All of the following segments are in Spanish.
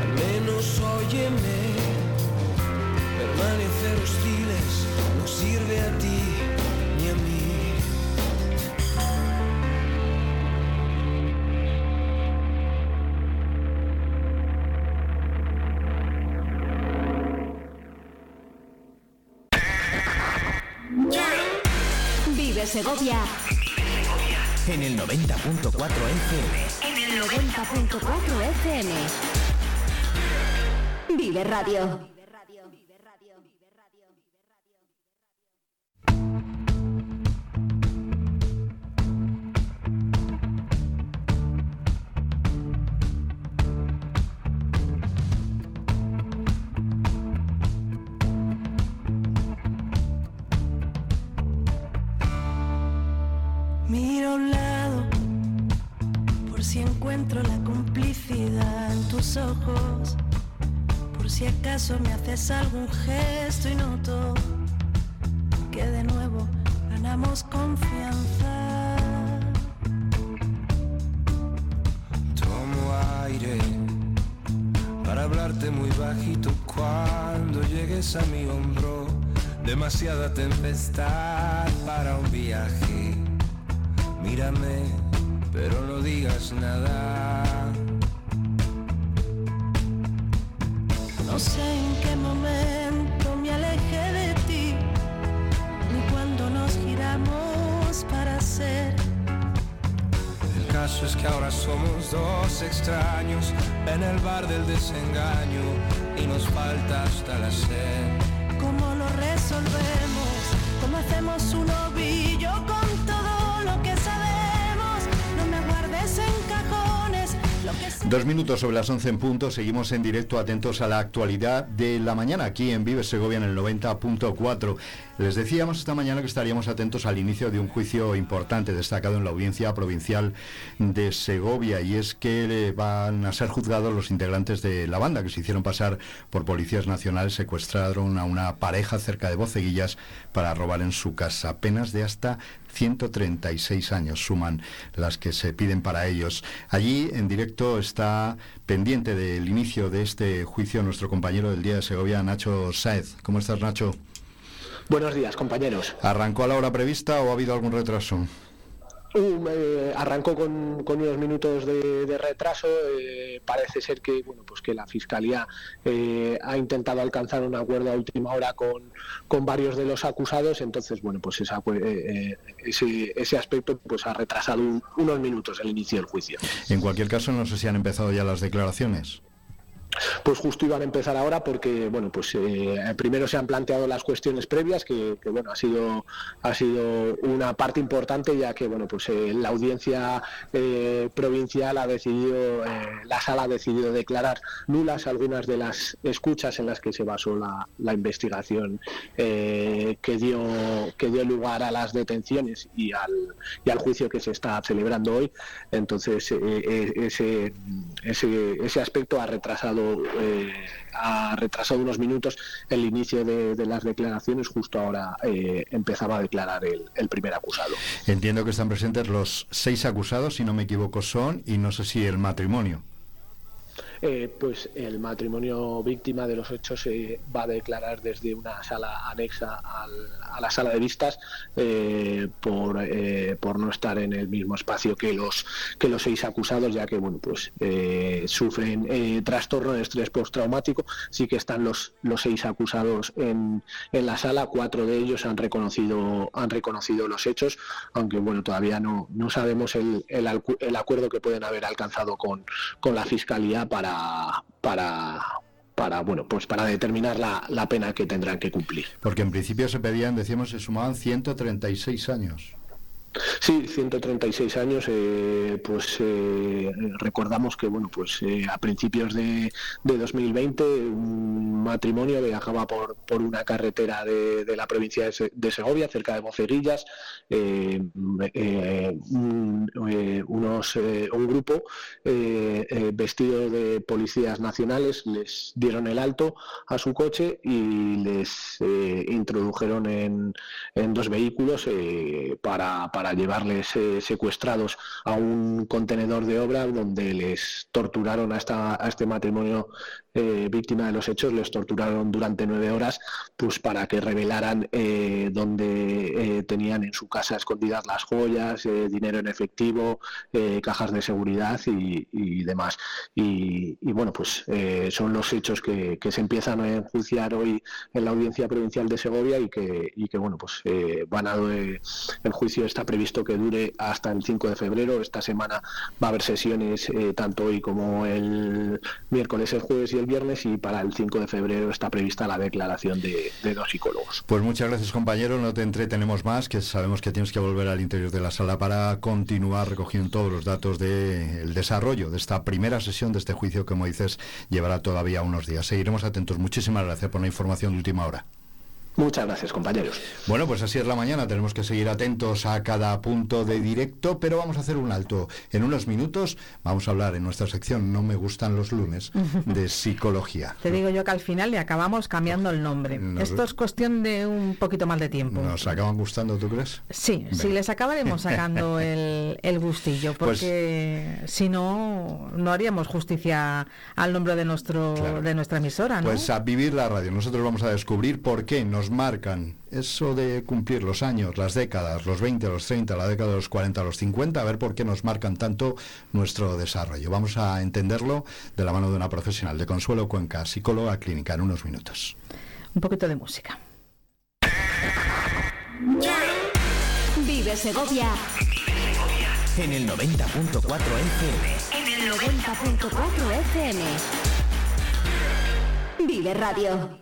al menos óyeme. Permanecer hostiles no sirve a ti ni a mí. Vive Segovia En el 90.4 FM. En el 90.4 FM. Vive Radio. Miro a encuentro la complicidad en tus ojos, por si acaso me haces algún gesto y noto que de nuevo ganamos confianza. Tomo aire para hablarte muy bajito cuando llegues a mi hombro. Demasiada tempestad para un viaje. Mírame, pero no digas nada. No sé en qué momento me alejé de ti, ni cuando nos giramos para ser. El caso es que ahora somos dos extraños en el bar del desengaño y nos falta hasta la sed. ¿Cómo lo resolvemos? ¿Cómo hacemos un ovillo Dos minutos sobre las 11 en punto, seguimos en directo atentos a la actualidad de la mañana aquí en Vive Segovia en el 90.4. Les decíamos esta mañana que estaríamos atentos al inicio de un juicio importante destacado en la audiencia provincial de Segovia y es que eh, van a ser juzgados los integrantes de la banda que se hicieron pasar por policías nacionales, secuestraron a una pareja cerca de Boceguillas para robar en su casa. Penas de hasta 136 años suman las que se piden para ellos. Allí en directo está pendiente del inicio de este juicio nuestro compañero del Día de Segovia, Nacho Saez. ¿Cómo estás, Nacho? Buenos días, compañeros. ¿Arrancó a la hora prevista o ha habido algún retraso? Uh, eh, arrancó con, unos minutos de, de retraso. eh, parece ser que bueno, pues que la fiscalía eh, ha intentado alcanzar un acuerdo a última hora con, con varios de los acusados. Entonces, bueno, pues esa, eh, ese, ese aspecto pues ha retrasado un- unos minutos el inicio del juicio. En cualquier caso, no sé si han empezado ya las declaraciones. Pues justo iban a empezar ahora porque bueno pues eh, primero se han planteado las cuestiones previas que, bueno ha sido ha sido una parte importante ya que bueno pues eh, la audiencia eh, provincial ha decidido eh, la sala ha decidido declarar nulas algunas de las escuchas en las que se basó la, la investigación eh, que dio que dio lugar a las detenciones y al y al juicio que se está celebrando hoy. Entonces eh, ese ese ese aspecto ha retrasado eh, ha retrasado unos minutos el inicio de, las declaraciones. Justo ahora eh, empezaba a declarar el primer acusado. Entiendo que están presentes los seis acusados, si no me equivoco, son, y no sé si el matrimonio. Eh, pues el matrimonio víctima de los hechos se va a declarar desde una sala anexa al- a la sala de vistas eh, por, eh, por no estar en el mismo espacio que los que los seis acusados ya que bueno pues sufren trastorno de estrés postraumático. Sí que están los los seis acusados en, en la sala. Cuatro de ellos han reconocido han reconocido los hechos aunque bueno todavía no no sabemos el, el, el acuerdo que pueden haber alcanzado con, con la fiscalía para para para bueno pues para determinar la, la pena que tendrán que cumplir Porque en principio se pedían, decíamos, se sumaban 136 años. Sí, 136 años. eh, pues eh, recordamos que bueno, pues eh, a principios de, de 2020 un matrimonio viajaba por, por una carretera de, de la provincia de, Se- de Segovia, cerca de Boceguillas. eh, eh, un, unos, un grupo vestido de policías nacionales les dieron el alto a su coche y les introdujeron en, en dos vehículos eh, para, para llevar llevarles eh, secuestrados a un contenedor de obra donde les torturaron a, esta, a este matrimonio eh, víctima de los hechos, les torturaron durante nueve horas pues para que revelaran eh, dónde eh, tenían en su casa escondidas las joyas, dinero en efectivo, cajas de seguridad y, demás. Y, bueno, pues son los hechos que, se empiezan a enjuiciar hoy en la audiencia provincial de Segovia y que, y que bueno, pues van a el juicio está previsto que dure hasta el 5 de febrero. Esta semana va a haber sesiones tanto hoy como el miércoles, el jueves y el viernes y para el 5 de febrero está prevista la declaración de, dos psicólogos. Pues muchas gracias compañero, no te entretenemos más, que sabemos que tienes que volver al interior de la sala para continuar recogiendo todos los datos del desarrollo de esta primera sesión de este juicio que como dices llevará todavía unos días. Seguiremos atentos. Muchísimas gracias por la información de última hora. Muchas gracias, compañeros. Bueno, pues así es la mañana. Tenemos que seguir atentos a cada punto de directo, pero vamos a hacer un alto. En unos minutos vamos a hablar en nuestra sección No me gustan los lunes de psicología. Te digo yo que al final le acabamos cambiando el nombre. Esto es cuestión de un poquito más de tiempo. ¿Nos acaban gustando, tú crees? Sí, sí, les acabaremos sacando el, gustillo, pues porque si no, no haríamos justicia al nombre de, nuestro, de nuestra emisora. ¿no? Pues a vivir la radio. Nosotros vamos a descubrir por qué nos marcan eso de cumplir los años, las décadas, los 20, los 30, la década de los 40, los 50, a ver por qué nos marcan tanto nuestro desarrollo. Vamos a entenderlo de la mano de una profesional, de Consuelo Cuenca, psicóloga clínica, en unos minutos. Un poquito de música. Vive Segovia. En el 90.4 FM. En el 90.4 FM. Vive Radio.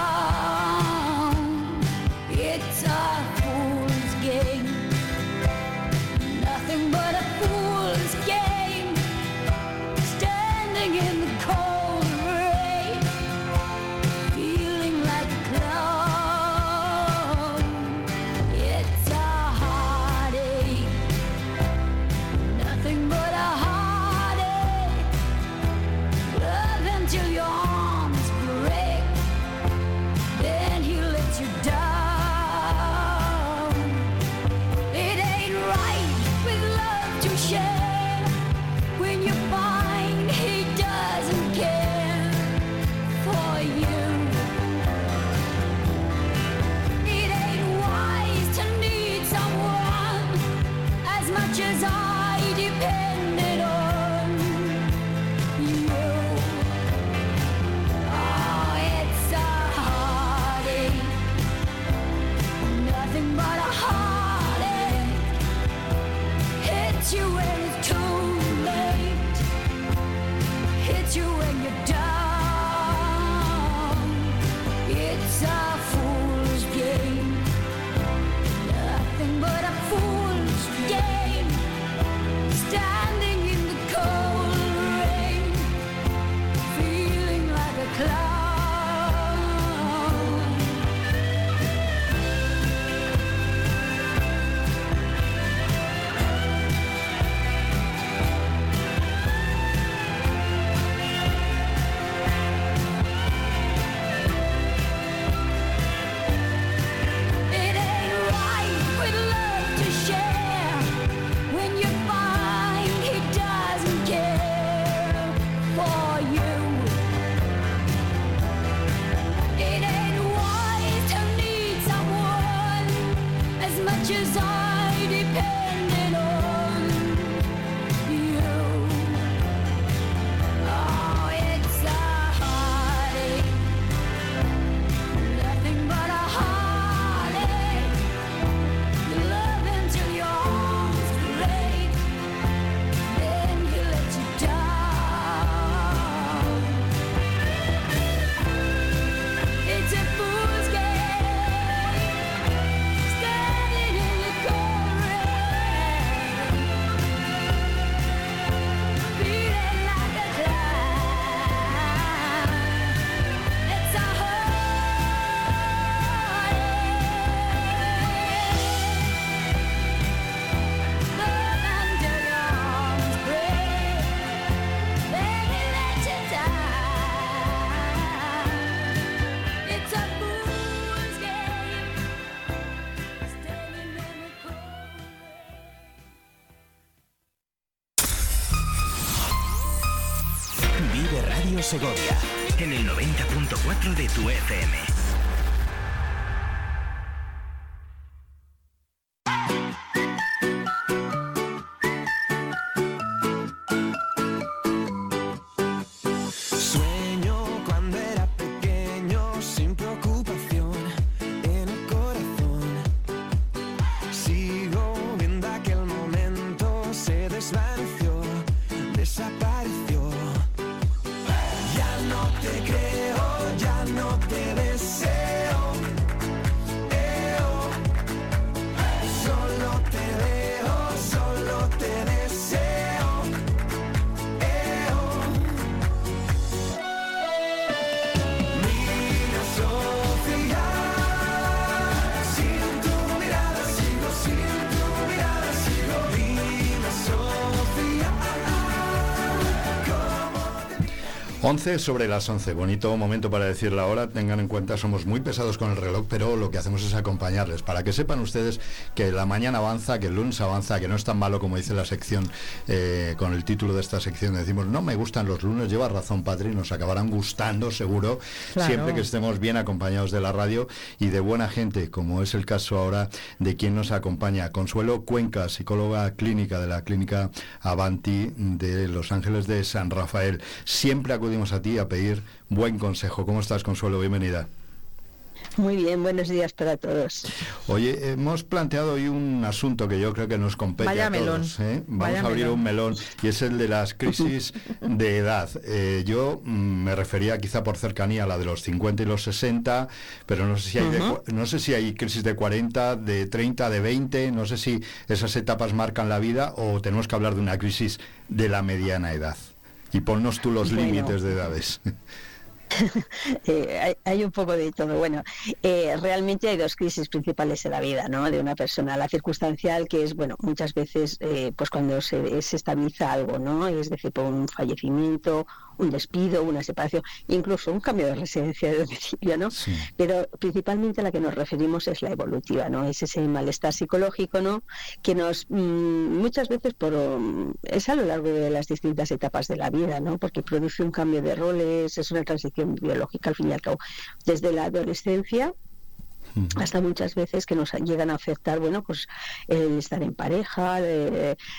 pictures on. 90.4 de tu FM. Sobre las 11. Bonito momento para decir la hora. Tengan en cuenta, somos muy pesados con el reloj, pero lo que hacemos es acompañarles para que sepan ustedes que la mañana avanza, que el lunes avanza, que no es tan malo como dice la sección eh, con el título de esta sección. Decimos, no me gustan los lunes, lleva razón, Patri, nos acabarán gustando seguro, siempre que estemos bien acompañados de la radio y de buena gente, como es el caso ahora de quien nos acompaña. Consuelo Cuenca, psicóloga clínica de la clínica Avanti de Los Ángeles de San Rafael. Siempre acudimos a ti a pedir buen consejo. ¿Cómo estás, Consuelo? Bienvenida. Muy bien, buenos días para todos. Oye, hemos planteado hoy un asunto que yo creo que nos compete a todos. ¿eh? Vamos a abrir un melón y es el de las crisis de edad. Eh, yo mm, me refería quizá por cercanía a la de los 50 y los 60, pero no sé si hay, no sé si hay crisis de 40, de 30, de 20, no sé si esas etapas marcan la vida o tenemos que hablar de una crisis de la mediana edad. Y ponnos tú los límites de edades. Eh, hay, un poco de todo. Bueno, eh, realmente hay dos crisis principales en la vida, ¿no? De una persona. La circunstancial, que es, bueno, muchas veces, eh, pues cuando se, se, estabiliza algo, ¿no? Es decir, por un fallecimiento un despido, una separación, incluso un cambio de residencia de domicilio, ¿no? Pero principalmente a la que nos referimos es la evolutiva, ¿no? Es ese malestar psicológico, ¿no? Que nos mm, muchas veces por mm, es a lo largo de las distintas etapas de la vida, ¿no? Porque produce un cambio de roles, es una transición biológica al fin y al cabo, desde la adolescencia hasta muchas veces que nos llegan a afectar, bueno, pues el estar en pareja,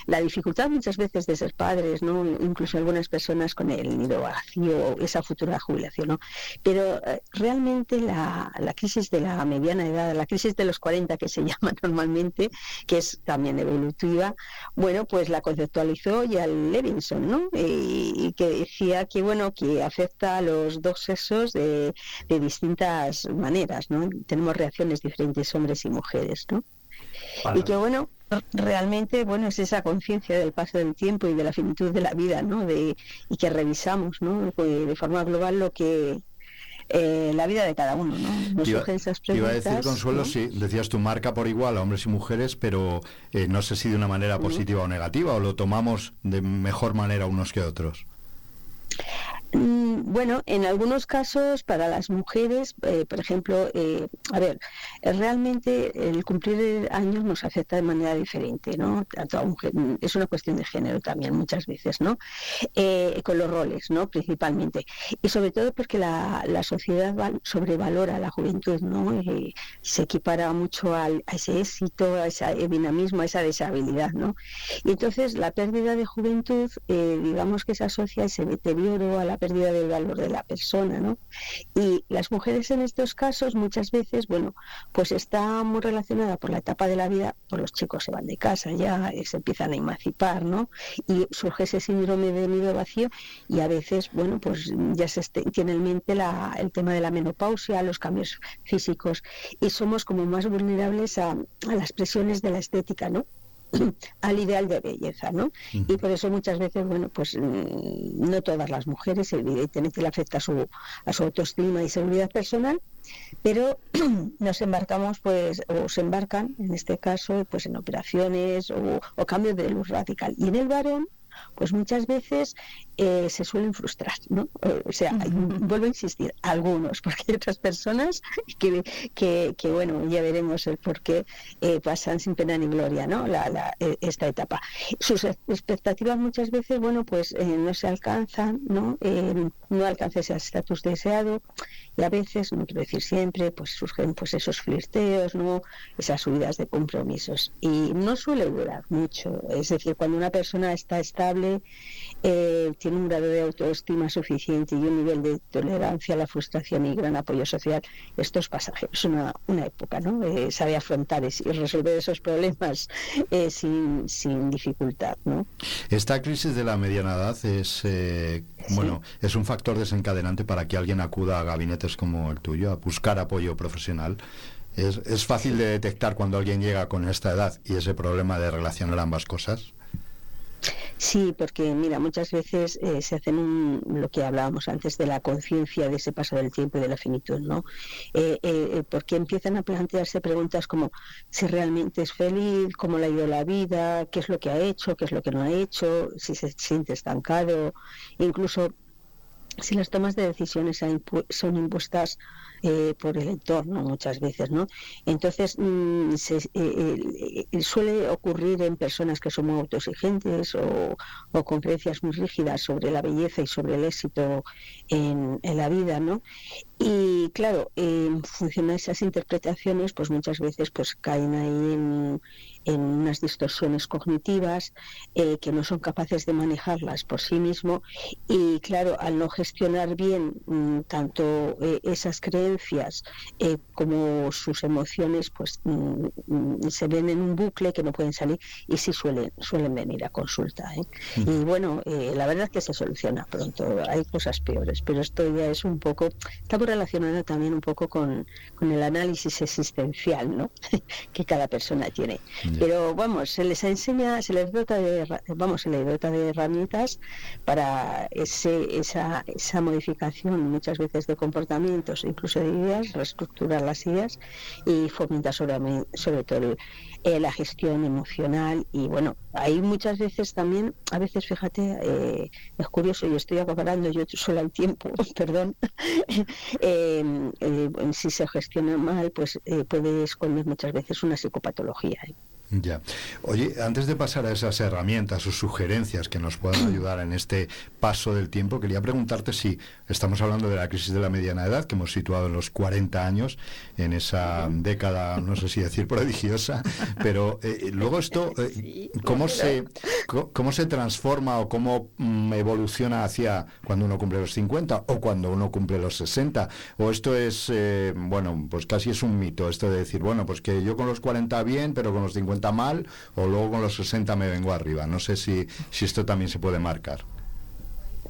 la dificultad muchas veces de ser padres, ¿no? Incluso algunas personas con el nido vacío, esa futura jubilación, ¿no? Pero eh, realmente la, crisis de la mediana edad, la crisis de los 40 que se llama normalmente, que es también evolutiva, bueno, pues la conceptualizó ya Levinson, ¿no? Y, que decía que, bueno, que afecta a los dos sexos de, de distintas maneras, ¿no? Tenemos reacciones diferentes hombres y mujeres, ¿no? Y que bueno, realmente bueno es esa conciencia del paso del tiempo y de la finitud de la vida, ¿no? De, y que revisamos, ¿no? De, forma global lo que eh, la vida de cada uno, ¿no? Nos iba, esas preguntas, iba a decir, Consuelo, sí, decías tu marca por igual a hombres y mujeres, pero eh, no sé si de una manera positiva o negativa, o lo tomamos de mejor manera unos que otros. Mm, bueno, en algunos casos para las mujeres, eh, por ejemplo, eh, a ver, realmente el cumplir años nos afecta de manera diferente, ¿no? Mm, es una cuestión de género también muchas veces, ¿no? Eh, con los roles, ¿no? Principalmente. Y sobre todo porque la, sociedad sobrevalora la juventud, ¿no? se equipara mucho al, a ese éxito, a ese dinamismo, a esa deshabilidad, ¿no? Y entonces la pérdida de juventud, digamos que se asocia a ese deterioro, a la pérdida del valor de la persona, ¿no? Y las mujeres en estos casos muchas veces, bueno, pues está muy relacionada por la etapa de la vida, pues los chicos se van de casa ya, eh, se empiezan a emancipar, ¿no? Y surge ese síndrome de nido vacío y a veces, bueno, pues ya se tiene en mente la, el tema de la menopausia, los cambios físicos y somos como más vulnerables a las presiones de la estética, ¿no? al ideal de belleza, ¿no? Y por eso muchas veces, bueno, pues mm, no todas las mujeres evidentemente le afecta a su, a su autoestima y seguridad personal, pero nos embarcamos, pues, o se embarcan, en este caso, pues en operaciones o, o cambios de luz radical. Y en el varón, pues muchas veces eh, se suelen frustrar, ¿no? Eh, o sea, vuelvo a insistir, algunos, porque hay otras personas que, que, bueno, ya veremos el por qué eh, pasan sin pena ni gloria, ¿no? La, esta etapa. Sus expectativas muchas veces, bueno, pues no se alcanzan, ¿no? no alcanza ese estatus deseado y a veces, no quiero decir siempre, pues surgen pues esos flirteos, ¿no? esas subidas de compromisos y no suele durar mucho. Es decir, cuando una persona está estable, eh, tiene un grado de autoestima suficiente y un nivel de tolerancia a la frustración y gran apoyo social, esto es pasajeros, es una, una época, ¿no? Eh, sabe afrontar y resolver esos problemas eh, sin, sin dificultad, ¿no? Esta crisis de la mediana edad es, bueno, es un factor desencadenante para que alguien acuda a gabinetes como el tuyo a buscar apoyo profesional. Es, es fácil de detectar cuando alguien llega con esta edad y ese problema de relacionar ambas cosas. Sí, porque mira, muchas veces eh, se hacen un, lo que hablábamos antes de la conciencia de ese paso del tiempo y de la finitud, ¿no? Eh, eh, porque empiezan a plantearse preguntas como si realmente es feliz, cómo le ha ido la vida, qué es lo que ha hecho, qué es lo que no ha hecho, si se siente estancado, incluso si las tomas de decisiones son impuestas eh, por el entorno muchas veces, ¿no? Entonces mm, eh, eh, suele ocurrir en personas que son muy autoexigentes o, con creencias muy rígidas sobre la belleza y sobre el éxito en, en la vida, ¿no? Y claro, en función de esas interpretaciones, pues muchas veces pues caen ahí en, en unas distorsiones cognitivas eh, que no son capaces de manejarlas por sí mismo. Y claro, al no gestionar bien mm, tanto eh, esas creencias eh, como sus emociones, pues mm, mm, se ven en un bucle que no pueden salir y sí suelen, suelen venir a consulta. Y bueno, la verdad es que se soluciona pronto, hay cosas peores, pero esto ya es un poco, está relacionado también un poco con, con el análisis existencial ¿no? que cada persona tiene. Pero vamos, se les enseña, se les dota de, vamos, se les dota de herramientas para ese, esa, esa modificación muchas veces de comportamientos, incluso de ideas, reestructurar las ideas y fomentar sobre, sobre todo eh, la gestión emocional y bueno, hay muchas veces también, a veces fíjate, eh, es curioso y estoy acabando yo solo al tiempo, perdón, eh, si se gestiona mal, pues puede esconder muchas veces una psicopatología. Ya. Oye, antes de pasar a esas herramientas o sugerencias que nos puedan ayudar en este paso del tiempo, quería preguntarte si estamos hablando de la crisis de la mediana edad, que hemos situado en los 40 años, en esa década, no sé si decir prodigiosa, pero eh, luego esto, eh, ¿cómo, se, ¿cómo se transforma o cómo mm, evoluciona hacia cuando uno cumple los 50 o cuando uno cumple los 60? ¿O esto es, eh, bueno, pues casi es un mito, esto de decir, bueno, pues que yo con los 40 bien, pero con los 50 mal o luego con los 60 me vengo arriba. No sé si, si esto también se puede marcar.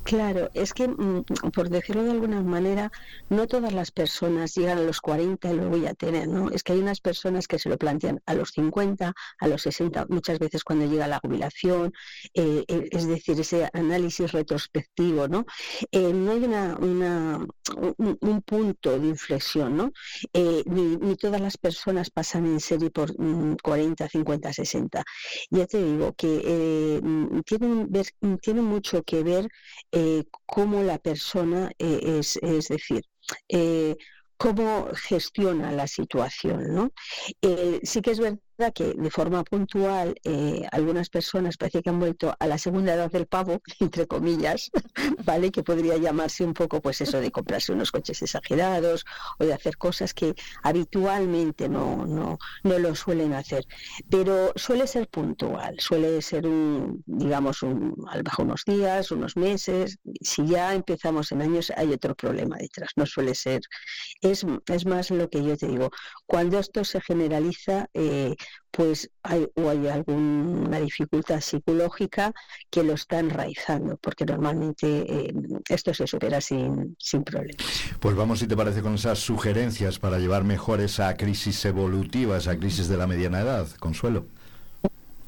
Claro, es que, mm, por decirlo de alguna manera, no todas las personas llegan a los 40 y lo voy a tener, ¿no? Es que hay unas personas que se lo plantean a los 50, a los 60, muchas veces cuando llega la jubilación, eh, eh, es decir, ese análisis retrospectivo, ¿no? Eh, no hay una, un, punto de inflexión, ¿no? Ni, todas las personas pasan en serie por 40, 50, 60. Ya te digo que mm, tienen, tienen mucho que ver eh, cómo la persona eh, es, es decir, eh, cómo gestiona la situación. ¿no? sí que es verdad que de forma puntual eh, algunas personas parece que han vuelto a la segunda edad del pavo, entre comillas, ¿vale? Que podría llamarse un poco, pues eso, de comprarse unos coches exagerados o de hacer cosas que habitualmente no, no, no lo suelen hacer. Pero suele ser puntual, suele ser un, digamos, un, al bajo unos días, unos meses. Si ya empezamos en años, hay otro problema detrás, no suele ser. Es, es más lo que yo te digo. Cuando esto se generaliza, eh, pues hay, o hay alguna dificultad psicológica que lo está enraizando, porque normalmente eh, esto se supera sin, sin problemas. Pues vamos, si te parece, con esas sugerencias para llevar mejor esa crisis evolutiva, esa crisis de la mediana edad, Consuelo.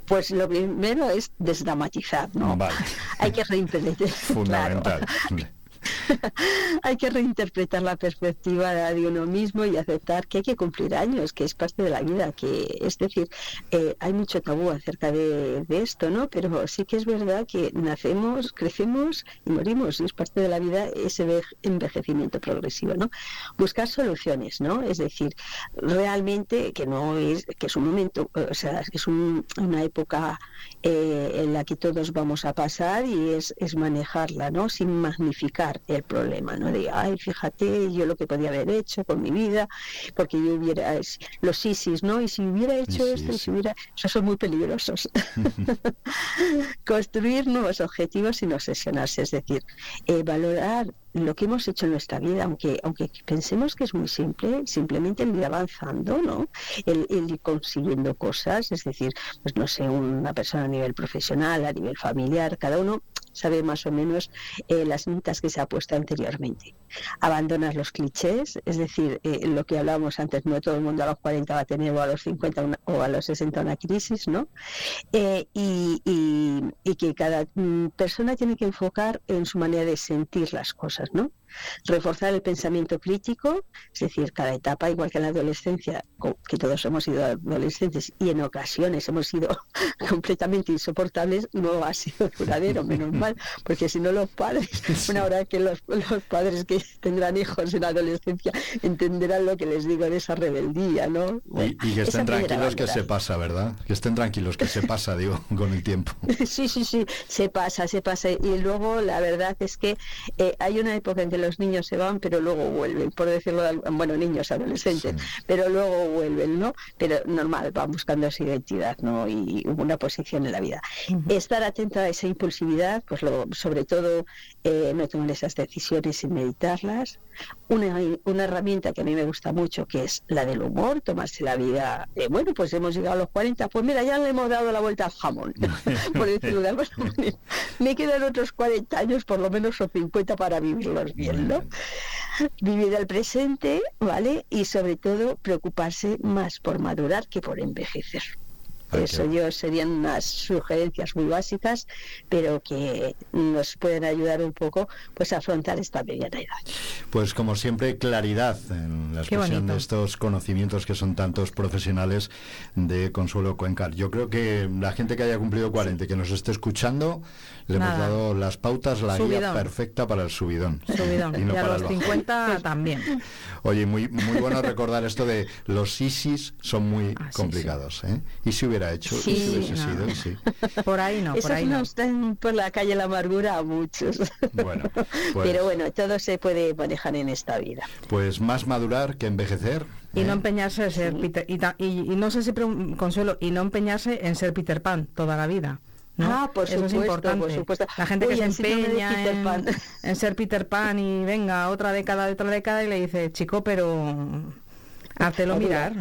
Pues lo primero es desdramatizar, ¿no? Hay que reinterpretar. Fundamental. hay que reinterpretar la perspectiva de uno mismo y aceptar que hay que cumplir años, que es parte de la vida, que es decir, eh, hay mucho tabú acerca de, esto, ¿no? Pero sí que es verdad que nacemos, crecemos y morimos, y es parte de la vida ese envejecimiento progresivo, ¿no? Buscar soluciones, ¿no? Es decir, realmente que no es, que es un momento, o sea, es una época eh, en la que todos vamos a pasar y es, es manejarla, ¿no? Sin magnificar el problema, ¿no? De, ay, fíjate, yo lo que podía haber hecho con mi vida, porque yo hubiera, los ISIS, ¿no? Y si hubiera hecho esto, y si hubiera, esos son muy peligrosos. Construir nuevos objetivos sin obsesionarse, es decir, eh, valorar lo que hemos hecho en nuestra vida, aunque aunque pensemos que es muy simple, simplemente el ir avanzando, ¿no? El, el, ir consiguiendo cosas, es decir, pues no sé, una persona a nivel profesional, a nivel familiar, cada uno sabe más o menos eh, las metas que se ha puesto anteriormente. Abandonas los clichés, es decir, eh, lo que hablábamos antes, no todo el mundo a los 40 va a tener o a los 50 o a los 60 una crisis, ¿no? Eh, y, y, que cada mm, persona tiene que enfocar en su manera de sentir las cosas, ¿no? Reforzar el pensamiento crítico, es decir, cada etapa, igual que en la adolescencia, que todos hemos sido adolescentes y en ocasiones hemos sido completamente insoportables, no ha sido duradero, menos mal, porque si no los padres, una hora que los, padres que tendrán hijos en la adolescencia entenderán lo que les digo de esa rebeldía, ¿no? y, que estén tranquilos que se pasa, ¿verdad? Que estén tranquilos que se pasa, digo, con el tiempo. Sí, sí, sí, se pasa, se pasa. Y luego la verdad es que eh, hay una época en que los niños se van, pero luego vuelven, por decirlo, bueno, niños, adolescentes, pero luego vuelven, ¿no? Pero normal, van buscando esa identidad, ¿no? Y una posición en la vida. Estar atento a esa impulsividad, pues lo, sobre todo eh, no tomar esas decisiones sin meditarlas. Una, una herramienta que a mí me gusta mucho, que es la del humor, tomarse la vida, bueno, pues hemos llegado a los 40, pues mira, ya le hemos dado la vuelta al jamón, por decirlo de alguna manera. Me quedan otros 40 años, por lo menos, o 50 para vivirlos bien. Vivir el presente, ¿vale? Y sobre todo preocuparse más por madurar que por envejecer. Eso yo serían unas sugerencias muy básicas, pero que nos pueden ayudar un poco pues a afrontar esta mediana edad. Pues como siempre, claridad en la expresión de estos conocimientos que son tantos profesionales de Consuelo Cuencar. Yo creo que la gente que haya cumplido 40 y que nos esté escuchando, le hemos dado las pautas, la guía perfecta para el subidón. Subidón. Y, a los 50 también. Oye, muy, muy bueno recordar esto de los ISIS son muy ah, complicados. ¿eh? ¿Y si hubiera hecho? Sí, si hubiese sido? Sí. Por ahí no, por ahí no. están por la calle la amargura a muchos. Bueno, pues Pero bueno, todo se puede manejar en esta vida. Pues más madurar que envejecer. Y no ¿eh? empeñarse en ser Peter, y, y, no sé si consuelo, y no empeñarse en ser Peter Pan toda la vida. Ah, por Eso supuesto, es importante. Por supuesto. La gente que se empeña en, ser Peter Pan y venga, otra década, otra década y le dice, chico, pero Házelo mirar.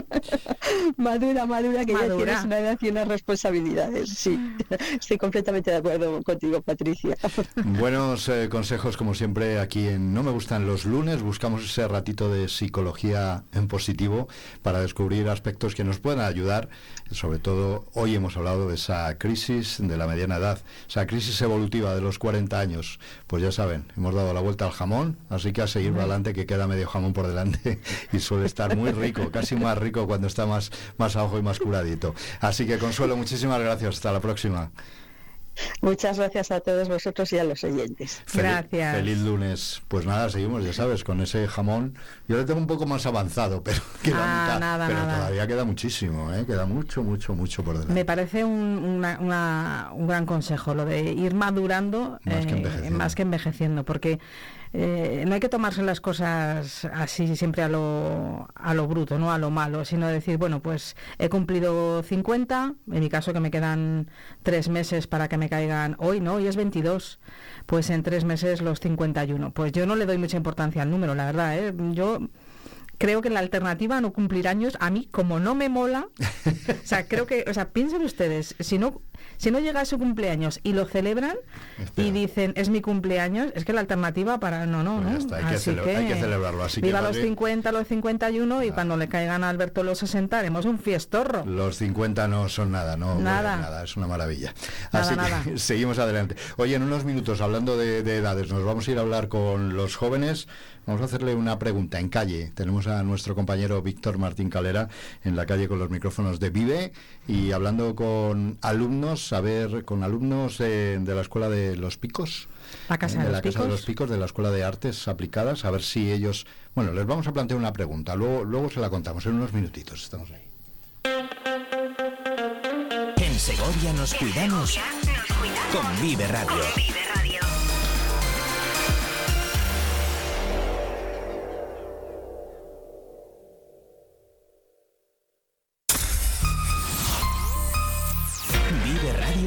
madura, madura, que ya tienes una edad y unas responsabilidades. Sí, estoy completamente de acuerdo contigo, Patricia. Buenos eh, consejos, como siempre, aquí en No Me Gustan los lunes. Buscamos ese ratito de psicología en positivo para descubrir aspectos que nos puedan ayudar. Sobre todo, hoy hemos hablado de esa crisis de la mediana edad, esa crisis evolutiva de los 40 años. Pues ya saben, hemos dado la vuelta al jamón, así que a seguir adelante, que queda medio jamón por delante. Y suele estar muy rico, casi más rico cuando está más, más a ojo y más curadito. Así que Consuelo, muchísimas gracias. Hasta la próxima. Muchas gracias a todos vosotros y a los oyentes. gracias. Feliz lunes. Pues nada, seguimos, ya sabes, con ese jamón. Yo le tengo un poco más avanzado, pero queda ah, nada, pero todavía queda muchísimo, ¿eh? queda mucho, mucho, mucho por delante. Me parece un, un gran consejo lo de ir madurando más que eh, envejeciendo, porque eh, no hay que tomarse las cosas así siempre a lo, a lo bruto, no a lo malo, sino decir, bueno, pues he cumplido 50, en mi caso que me quedan tres meses para que me caigan hoy, ¿no? Hoy es 22, pues en tres meses los 51. Pues yo no le doy mucha importancia al número, la verdad, ¿eh? Yo creo que la alternativa a no cumplir años, a mí, como no me mola, o sea, creo que, o sea, piensen ustedes, si no si no llega a su cumpleaños y lo celebran y dicen es mi cumpleaños, es que la alternativa para no, no, pues ¿no? hay, que hay, que celebrarlo. Así viva que los 50, los 51 y cuando le caigan a Alberto los 60 haremos un fiestorro. Los 50 no son nada, no nada, nada es una maravilla. Así que seguimos adelante. Oye, en unos minutos, hablando de, de edades, nos vamos a ir a hablar con los jóvenes. Vamos a hacerle una pregunta en calle. Tenemos a nuestro compañero Víctor Martín Calera en la calle con los micrófonos de Vive y hablando con alumnos, a ver, con alumnos de la Escuela de los Picos. La Casa, de, la Picos. Casa de los Picos, de la Escuela de Artes Aplicadas, a ver si ellos... Bueno, les vamos a plantear una pregunta, luego, luego se la contamos en unos minutitos, estamos ahí. En Segovia nos cuidamos con Vive Radio.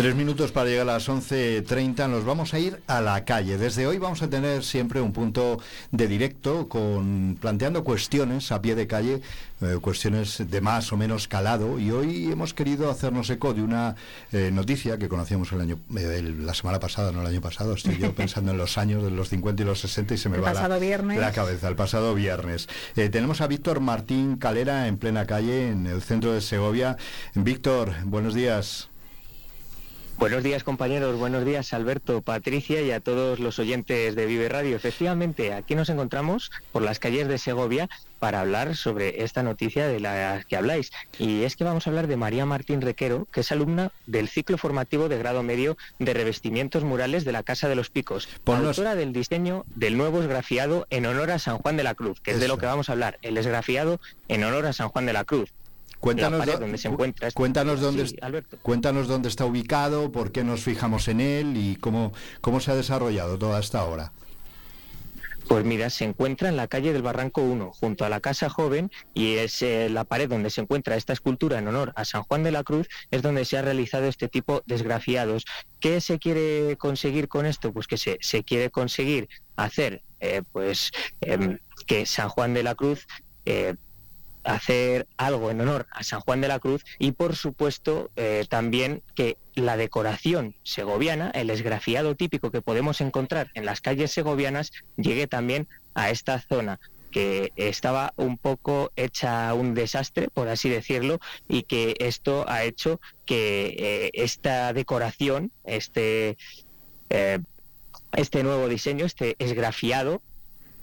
Tres minutos para llegar a las 11.30. Nos vamos a ir a la calle. Desde hoy vamos a tener siempre un punto de directo con planteando cuestiones a pie de calle, eh, cuestiones de más o menos calado. Y hoy hemos querido hacernos eco de una eh, noticia que conocíamos el año, eh, la semana pasada, no el año pasado. Estoy yo pensando en los años de los 50 y los 60 y se me va la, la, cabeza. El pasado viernes. tenemos a Víctor Martín Calera en plena calle en el centro de Segovia. Víctor, buenos días. Buenos días compañeros, buenos días Alberto, Patricia y a todos los oyentes de Vive Radio. Efectivamente, aquí nos encontramos por las calles de Segovia para hablar sobre esta noticia de la que habláis. Y es que vamos a hablar de María Martín Requero, que es alumna del ciclo formativo de grado medio de revestimientos murales de la Casa de los Picos, autora del diseño del nuevo esgrafiado en honor a San Juan de la Cruz, que es de lo que vamos a hablar, el esgrafiado en honor a San Juan de la Cruz. Cuéntanos, dónde se encuentra cuéntanos dónde, cuéntanos dónde está ubicado, por qué nos fijamos en él y cómo, cómo se ha desarrollado toda esta obra. Pues mira, se encuentra en la calle del Barranco 1, junto a la Casa Joven, y es eh, la pared donde se encuentra esta escultura en honor a San Juan de la Cruz, es donde se ha realizado este tipo de esgrafiados. ¿Qué se quiere conseguir con esto? Pues que se, se quiere conseguir hacer eh, pues em, que San Juan de la Cruz eh, hacer algo en honor a San Juan de la Cruz y por supuesto eh, también que la decoración segoviana, el esgrafiado típico que podemos encontrar en las calles segovianas, llegue también a esta zona que estaba un poco hecha un desastre, por así decirlo, y que esto ha hecho que eh, esta decoración, este, eh, este nuevo diseño, este esgrafiado,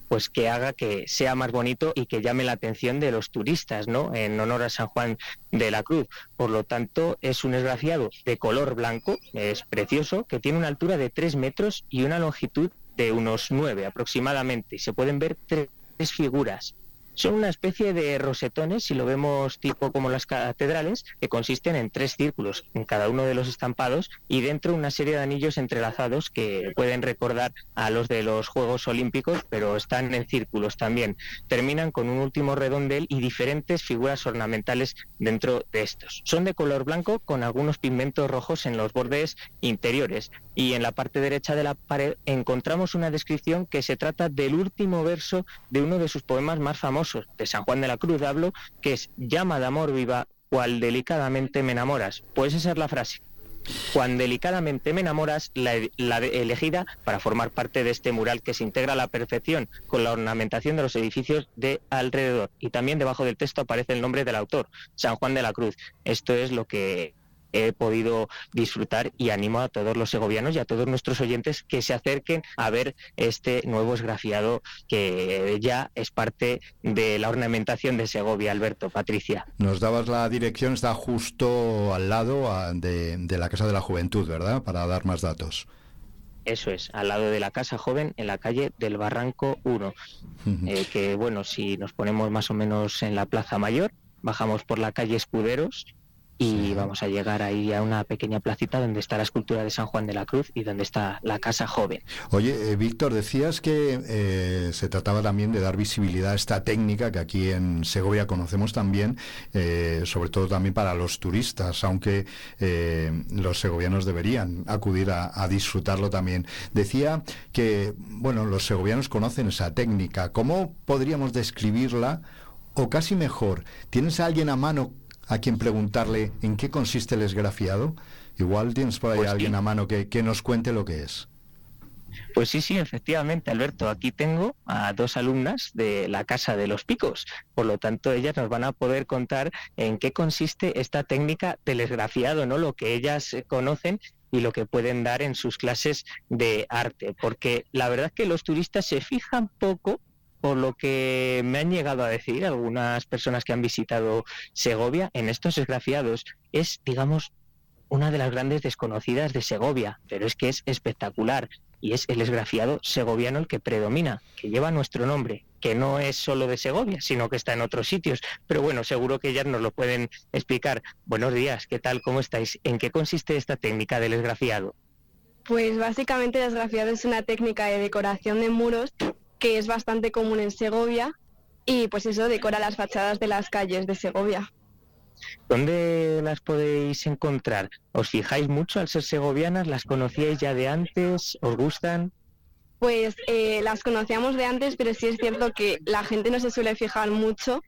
pues que haga que sea más bonito y que llame la atención de los turistas, ¿no? En honor a San Juan de la Cruz. Por lo tanto, es un esgrafiado de color blanco, es precioso, que tiene una altura de 3 metros y una longitud de unos 9 aproximadamente. Y se pueden ver tres figuras son una especie de rosetones, si lo vemos tipo como las catedrales, que consisten en tres círculos en cada uno de los estampados y dentro una serie de anillos entrelazados que pueden recordar a los de los Juegos Olímpicos, pero están en círculos también. Terminan con un último redondel y diferentes figuras ornamentales dentro de estos. Son de color blanco con algunos pigmentos rojos en los bordes interiores y en la parte derecha de la pared encontramos una descripción que se trata del último verso de uno de sus poemas más famosos de San Juan de la Cruz hablo, que es llama de amor viva, cual delicadamente me enamoras. Puede ser la frase. Cuán delicadamente me enamoras, la, la, elegida para formar parte de este mural que se integra a la perfección con la ornamentación de los edificios de alrededor. Y también debajo del texto aparece el nombre del autor, San Juan de la Cruz. Esto es lo que he podido disfrutar y animo a todos los segovianos y a todos nuestros oyentes que se acerquen a ver este nuevo esgrafiado que ya es parte de la ornamentación de Segovia, Alberto, Patricia. Nos dabas la dirección, está justo al lado de, de la Casa de la Juventud, ¿verdad? Para dar más datos. Eso es, al lado de la Casa Joven, en la calle del Barranco 1. Eh, que bueno, si nos ponemos más o menos en la Plaza Mayor, bajamos por la calle Escuderos y vamos a llegar ahí a una pequeña placita donde está la escultura de San Juan de la Cruz y donde está la casa joven. Oye, eh, Víctor, decías que eh, se trataba también de dar visibilidad a esta técnica que aquí en Segovia conocemos también, eh, sobre todo también para los turistas, aunque los segovianos deberían acudir a, a, disfrutarlo también. Decía que, bueno, los segovianos conocen esa técnica. ¿Cómo podríamos describirla? O casi mejor, ¿tienes a alguien a mano a quien preguntarle en qué consiste el esgrafiado? Igual tienes por ahí pues alguien a mano que, que nos cuente lo que es. Pues sí, sí, efectivamente, Alberto. Aquí tengo a dos alumnas de la Casa de los Picos. Por lo tanto, ellas nos van a poder contar en qué consiste esta técnica del esgrafiado, ¿no? Lo que ellas conocen y lo que pueden dar en sus clases de arte. Porque la verdad es que los turistas se fijan poco por lo que me han llegado a decir algunas personas que han visitado Segovia, en estos esgrafiados es, digamos, una de las grandes desconocidas de Segovia, pero es que es espectacular y es el esgrafiado segoviano el que predomina, que lleva nuestro nombre, que no es solo de Segovia, sino que está en otros sitios. Pero bueno, seguro que ellas nos lo pueden explicar. Buenos días, ¿qué tal? ¿Cómo estáis? ¿En qué consiste esta técnica del esgrafiado? Pues básicamente el esgrafiado es una técnica de decoración de muros que es bastante común en Segovia y pues eso decora las fachadas de las calles de Segovia. ¿Dónde las podéis encontrar? ¿Os fijáis mucho al ser segovianas? ¿Las conocíais ya de antes? ¿Os gustan? Pues eh, las conocíamos de antes, pero sí es cierto que la gente no se suele fijar mucho.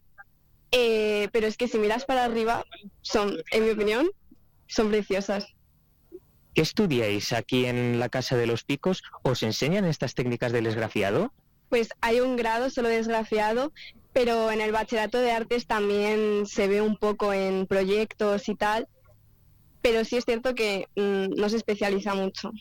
Eh, pero es que si miras para arriba, son, en mi opinión, son preciosas. ¿Qué estudiáis aquí en la Casa de los Picos? ¿Os enseñan estas técnicas del esgrafiado? Pues hay un grado solo desgraciado, pero en el bachillerato de artes también se ve un poco en proyectos y tal, pero sí es cierto que mm, no se especializa mucho.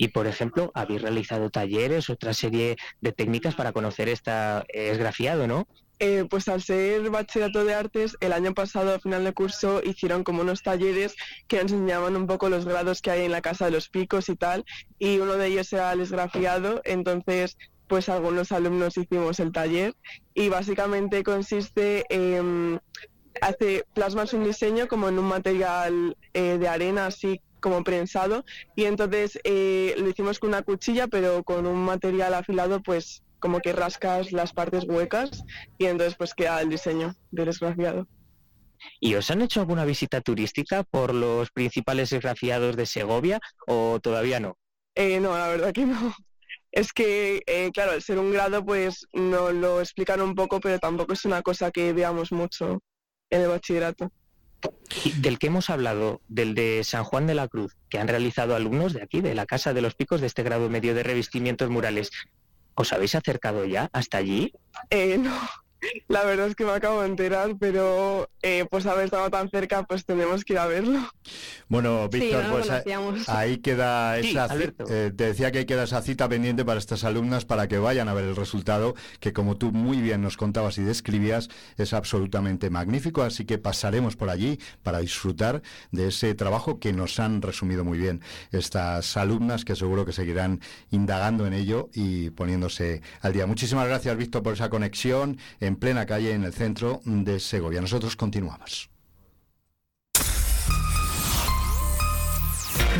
Y, por ejemplo, habéis realizado talleres, otra serie de técnicas para conocer esta esgrafiado, ¿no? Eh, pues al ser bachillerato de artes, el año pasado, a final de curso, hicieron como unos talleres que enseñaban un poco los grados que hay en la Casa de los Picos y tal, y uno de ellos era el esgrafiado, entonces pues algunos alumnos hicimos el taller y básicamente consiste en hace plasmas un diseño como en un material eh, de arena así como prensado y entonces eh, lo hicimos con una cuchilla pero con un material afilado pues como que rascas las partes huecas y entonces pues queda el diseño del esgrafiado. ¿Y os han hecho alguna visita turística por los principales esgrafiados de Segovia o todavía no? Eh, no, la verdad que no es que, eh, claro, al ser un grado, pues nos lo explican un poco, pero tampoco es una cosa que veamos mucho en el bachillerato. Del que hemos hablado, del de San Juan de la Cruz, que han realizado alumnos de aquí, de la Casa de los Picos, de este grado medio de revestimientos murales, ¿os habéis acercado ya hasta allí? Eh, no, la verdad es que me acabo de enterar, pero eh, pues haber estado tan cerca, pues tenemos que ir a verlo. Bueno, Víctor, pues ahí queda esa eh, te decía que queda esa cita pendiente para estas alumnas para que vayan a ver el resultado, que como tú muy bien nos contabas y describías, es absolutamente magnífico, así que pasaremos por allí para disfrutar de ese trabajo que nos han resumido muy bien estas alumnas, que seguro que seguirán indagando en ello y poniéndose al día. Muchísimas gracias, Víctor, por esa conexión en plena calle en el centro de Segovia. Nosotros continuamos.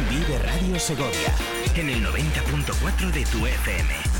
Vive Radio Segovia en el 90.4 de tu FM.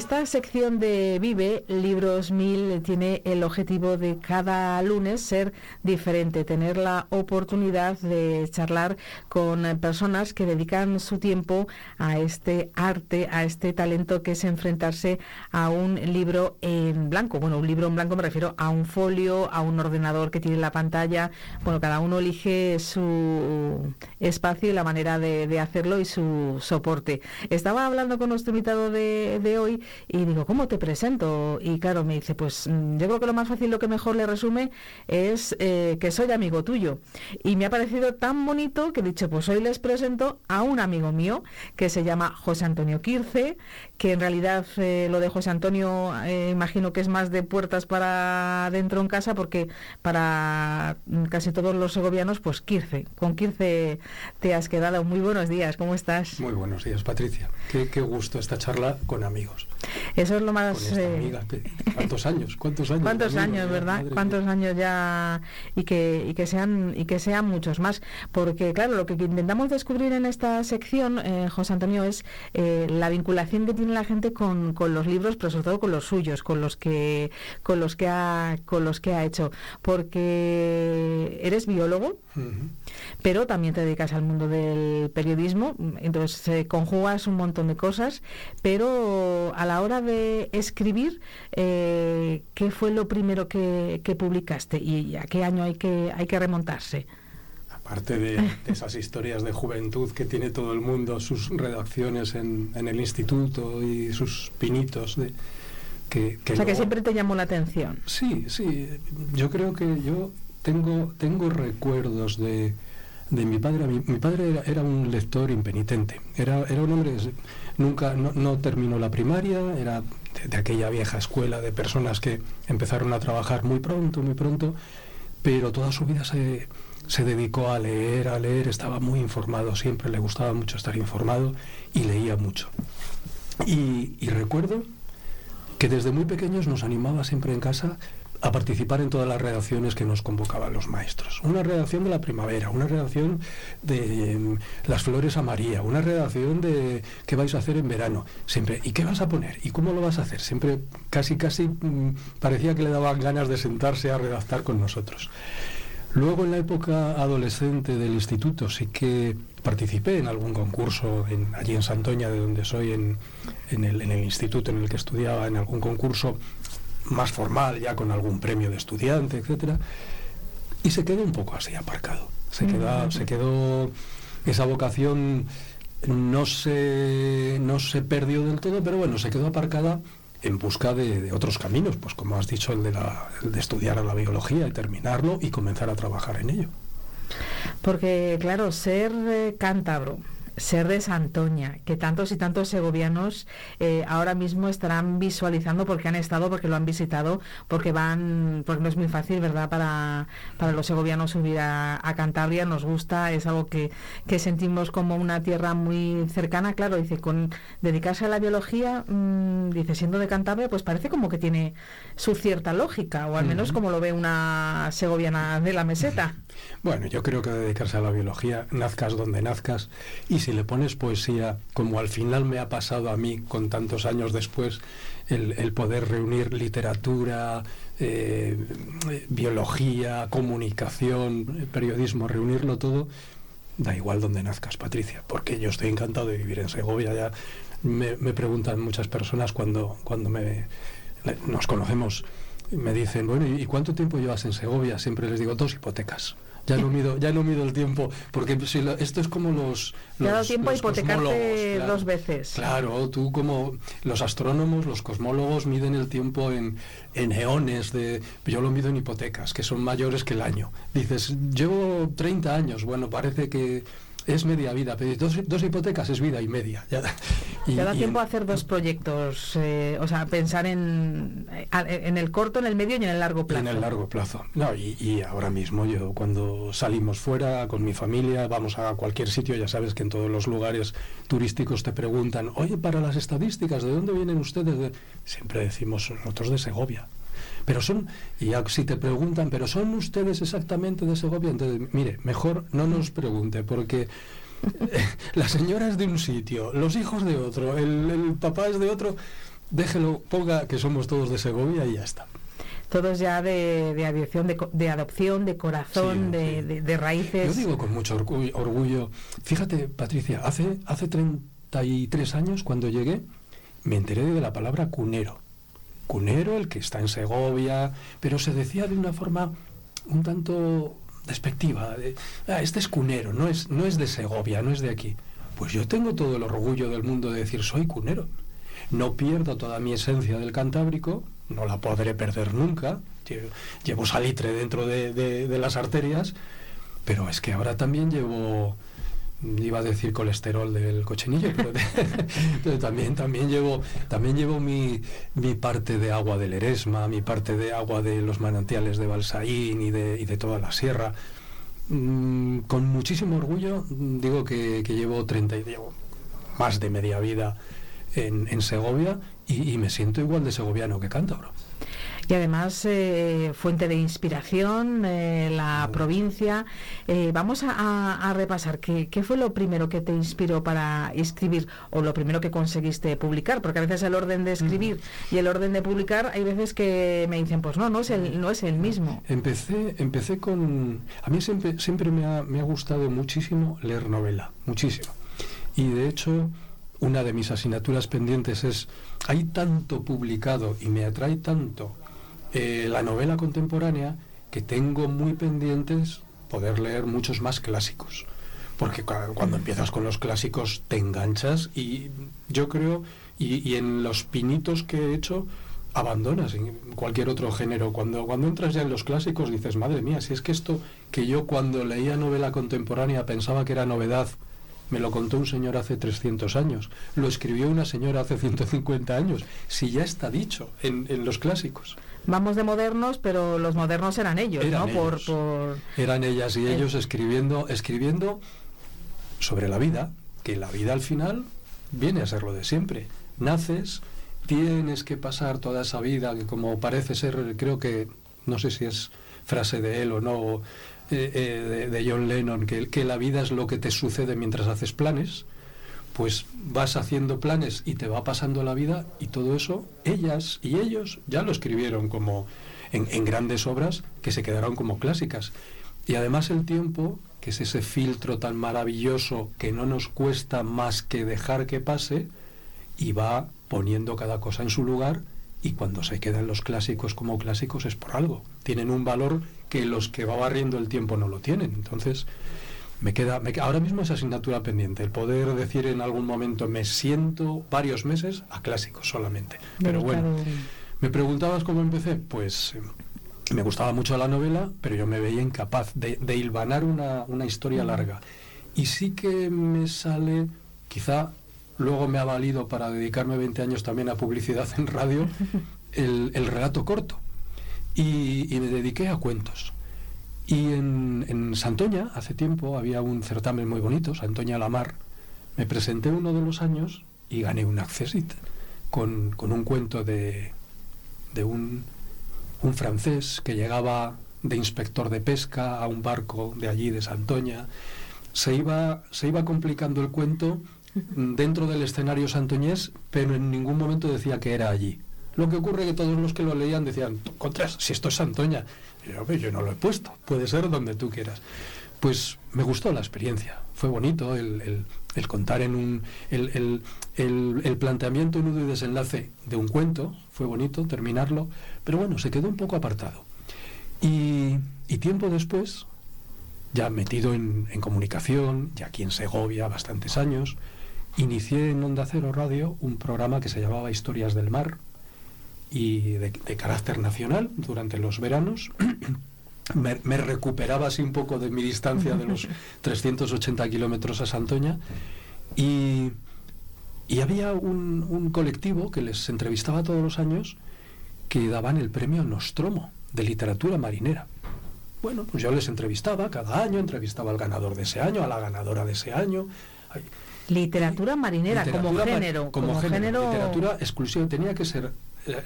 Esta sección de Vive, Libros Mil, tiene el objetivo de cada lunes ser diferente, tener la oportunidad de charlar con personas que dedican su tiempo a este arte, a este talento que es enfrentarse a un libro en blanco. Bueno, un libro en blanco me refiero a un folio, a un ordenador que tiene la pantalla. Bueno, cada uno elige su espacio y la manera de, hacerlo y su soporte. Estaba hablando con nuestro invitado de, de hoy y, digo, ¿cómo te presento? Y claro, me dice, pues mm, yo creo que lo más fácil, lo que mejor le resume es eh, que soy amigo tuyo. Y me ha parecido tan bonito que he dicho, pues hoy les presento a un amigo mío que se llama José Antonio Quirce, que en realidad eh, lo de José Antonio eh, imagino que es más de puertas para dentro en casa, porque para mm, casi todos los segovianos, pues Quirce. Con Quirce te has quedado. Muy buenos días, ¿cómo estás? Muy buenos días, Patricia. Qué, qué gusto esta charla con amigos. Eso es lo más... Eh, ¿Cuántos años? ¿Cuántos años? ¿Cuántos años, verdad? ¿Cuántos años ya? Y que, y que, sean, y que sean muchos más. Porque, claro, lo que intentamos descubrir en esta sección, eh, José Antonio, es eh, la vinculación que tiene la gente con, con, los libros, pero sobre todo con los suyos, con los que, con los que, ha, con los que ha hecho. Porque eres biólogo, pero también te dedicas al mundo del periodismo, entonces conjugas un montón de cosas, pero a la hora de escribir, eh, ¿qué fue lo primero que, publicaste y a qué año hay que, hay que remontarse? Aparte de, esas historias de juventud que tiene todo el mundo, sus redacciones en, el instituto y sus pinitos de... Que, o sea, que siempre te llamó la atención. Sí, sí. Yo creo que yo tengo, tengo recuerdos de, de mi padre. Mi, padre era, un lector impenitente. Era, era un hombre nunca no, terminó la primaria, era de, aquella vieja escuela de personas que empezaron a trabajar muy pronto, muy pronto, pero toda su vida se, se dedicó a leer, a leer, estaba muy informado, siempre le gustaba mucho estar informado y leía mucho. Y, y recuerdo que desde muy pequeños nos animaba siempre en casa a participar en todas las redacciones que nos convocaban los maestros. Una redacción de la primavera, una redacción de em, las flores a María, una redacción de qué vais a hacer en verano. Siempre, ¿y qué vas a poner? ¿Y cómo lo vas a hacer? Siempre casi, casi mm, parecía que le daban ganas de sentarse a redactar con nosotros. Luego en la época adolescente del instituto sí que participé en algún concurso allí en Santoña, de donde soy, en, en el instituto en el que estudiaba, en algún concurso más formal, ya con algún premio de estudiante, etcétera, y se quedó un poco así aparcado. Se quedó, se quedó esa vocación no se, no se perdió del todo, pero bueno, se quedó aparcada en busca de, otros caminos, pues como has dicho, el de, la, el de estudiar la biología y terminarlo y comenzar a trabajar en ello. Porque, claro, ser eh, cántabro, ser de Santoña, que tantos y tantos segovianos eh, ahora mismo estarán visualizando porque han estado, porque lo han visitado, porque van, porque no es muy fácil, ¿verdad?, para, para los segovianos subir a, Cantabria, nos gusta, es algo que, que, sentimos como una tierra muy cercana, claro, dice, con dedicarse a la biología, mm, dice, siendo de Cantabria, pues parece como que tiene su cierta lógica, o al menos como lo ve una segoviana de la meseta. Bueno, yo creo que dedicarse a la biología, nazcas donde nazcas, y si le pones poesía, como al final me ha pasado a mí con tantos años después, el, poder reunir literatura, eh, biología, comunicación, periodismo, reunirlo todo, da igual donde nazcas, Patricia, porque yo estoy encantado de vivir en Segovia. Ya me, preguntan muchas personas cuando, cuando me, nos conocemos, me dicen, bueno, ¿y cuánto tiempo llevas en Segovia? Siempre les digo, dos hipotecas. Ya no mido, ya no mido el tiempo, porque si esto es como los... los dado tiempo a hipotecarte dos veces. Claro, tú como los astrónomos, los cosmólogos miden el tiempo en, en eones, de, yo lo mido en hipotecas, que son mayores que el año. Dices, llevo 30 años, bueno, parece que es media vida, pero dos, hipotecas es vida y media. Ya, y, da tiempo a hacer dos proyectos, eh, o sea, pensar en, en el corto, en el medio y en el largo plazo. En el largo plazo. No, y, ahora mismo yo cuando salimos fuera con mi familia, vamos a cualquier sitio, ya sabes que en todos los lugares turísticos te preguntan, oye, para las estadísticas, ¿de dónde vienen ustedes? Siempre decimos nosotros de Segovia. Pero son, y si te preguntan, ¿pero son ustedes exactamente de Segovia? Entonces, mire, mejor no nos pregunte, porque eh, la señora es de un sitio, los hijos de otro, el, papá es de otro, déjelo, ponga que somos todos de Segovia y ya está todos ya de, de adopción, de, adopción, de corazón, de, raíces. Yo digo con mucho orgullo, fíjate Patricia, hace, hace 33 años cuando llegué me enteré de la palabra cunero cunero, el que está en Segovia, pero se decía de una forma un tanto despectiva, de, ah, este es cunero, no es, no es de Segovia, no es de aquí. Pues yo tengo todo el orgullo del mundo de decir soy cunero. No pierdo toda mi esencia del Cantábrico, no la podré perder nunca, llevo salitre dentro de las arterias, pero es que ahora también llevo iba a decir colesterol del cochinillo, pero, también, también llevo, también llevo mi, mi, parte de agua del Eresma, mi parte de agua de los manantiales de Balsaín y de, y de toda la sierra. Mm, con muchísimo orgullo digo que, llevo 30 y llevo más de media vida en, en Segovia y, y, me siento igual de segoviano que cántabro y además eh, fuente de inspiración, eh, la provincia. Eh, vamos a, repasar ¿qué, qué, fue lo primero que te inspiró para escribir o lo primero que conseguiste publicar, porque a veces el orden de escribir y el orden de publicar hay veces que me dicen, pues no, no es el, no es el mismo. Empecé, empecé con... A mí siempre, siempre me ha, me ha gustado muchísimo leer novela, muchísimo. Y de hecho una de mis asignaturas pendientes es, hay tanto publicado y me atrae tanto eh, la novela contemporánea que tengo muy pendientes poder leer muchos más clásicos. Porque cuando empiezas con los clásicos te enganchas y yo creo, y, en los pinitos que he hecho, abandonas en cualquier otro género. Cuando, cuando entras ya en los clásicos dices, madre mía, si es que esto que yo cuando leía novela contemporánea pensaba que era novedad, me lo contó un señor hace 300 años, lo escribió una señora hace 150 años, si ya está dicho en, en los clásicos vamos de modernos, pero los modernos eran ellos, ¿no? Por, Eran ellas y ellos escribiendo, escribiendo sobre la vida, que la vida al final viene a ser lo de siempre. Naces, tienes que pasar toda esa vida, que como parece ser, creo que, no sé si es frase de él o no, eh, eh, de, John Lennon, que, que la vida es lo que te sucede mientras haces planes pues vas haciendo planes y te va pasando la vida y todo eso, ellas y ellos ya lo escribieron como en, grandes obras que se quedaron como clásicas. Y además el tiempo, que es ese filtro tan maravilloso que no nos cuesta más que dejar que pase, y va poniendo cada cosa en su lugar y cuando se quedan los clásicos como clásicos es por algo. Tienen un valor que los que va barriendo el tiempo no lo tienen. Entonces, me queda, ahora mismo es asignatura pendiente, el poder decir en algún momento me siento varios meses a clásicos solamente. Pero bueno, me preguntabas cómo empecé, pues eh, me gustaba mucho la novela, pero yo me veía incapaz de, de hilvanar una, una historia larga. Y sí que me sale, quizá luego me ha valido para dedicarme 20 años también a publicidad en radio, el, el relato corto. Y, y me dediqué a cuentos. Y en, en Santoña, hace tiempo, había un certamen muy bonito, Santoña la Mar. Me presenté uno de los años y gané un accesit con, con un cuento de, de un, un francés que llegaba de inspector de pesca a un barco de allí, de Santoña. Se iba, se iba complicando el cuento dentro del escenario santoñés, pero en ningún momento decía que era allí. Lo que ocurre es que todos los que lo leían decían, contras, si esto es Santoña, yo, no lo he puesto, puede ser donde tú quieras. Pues me gustó la experiencia, fue bonito el, contar en un... El, el, planteamiento, nudo y desenlace de un cuento, fue bonito terminarlo, pero bueno, se quedó un poco apartado. Y, tiempo después, ya metido en, comunicación, ya aquí en Segovia, bastantes años, inicié en Onda Cero Radio un programa que se llamaba Historias del Mar, y de, carácter nacional durante los veranos. me, recuperaba así un poco de mi distancia de los 380 kilómetros a Santoña y, y había un, un, colectivo que les entrevistaba todos los años que daban el premio Nostromo de literatura marinera. Bueno, pues yo les entrevistaba cada año, entrevistaba al ganador de ese año, a la ganadora de ese año. Literatura marinera como género. Como, género, Literatura exclusiva. Tenía que ser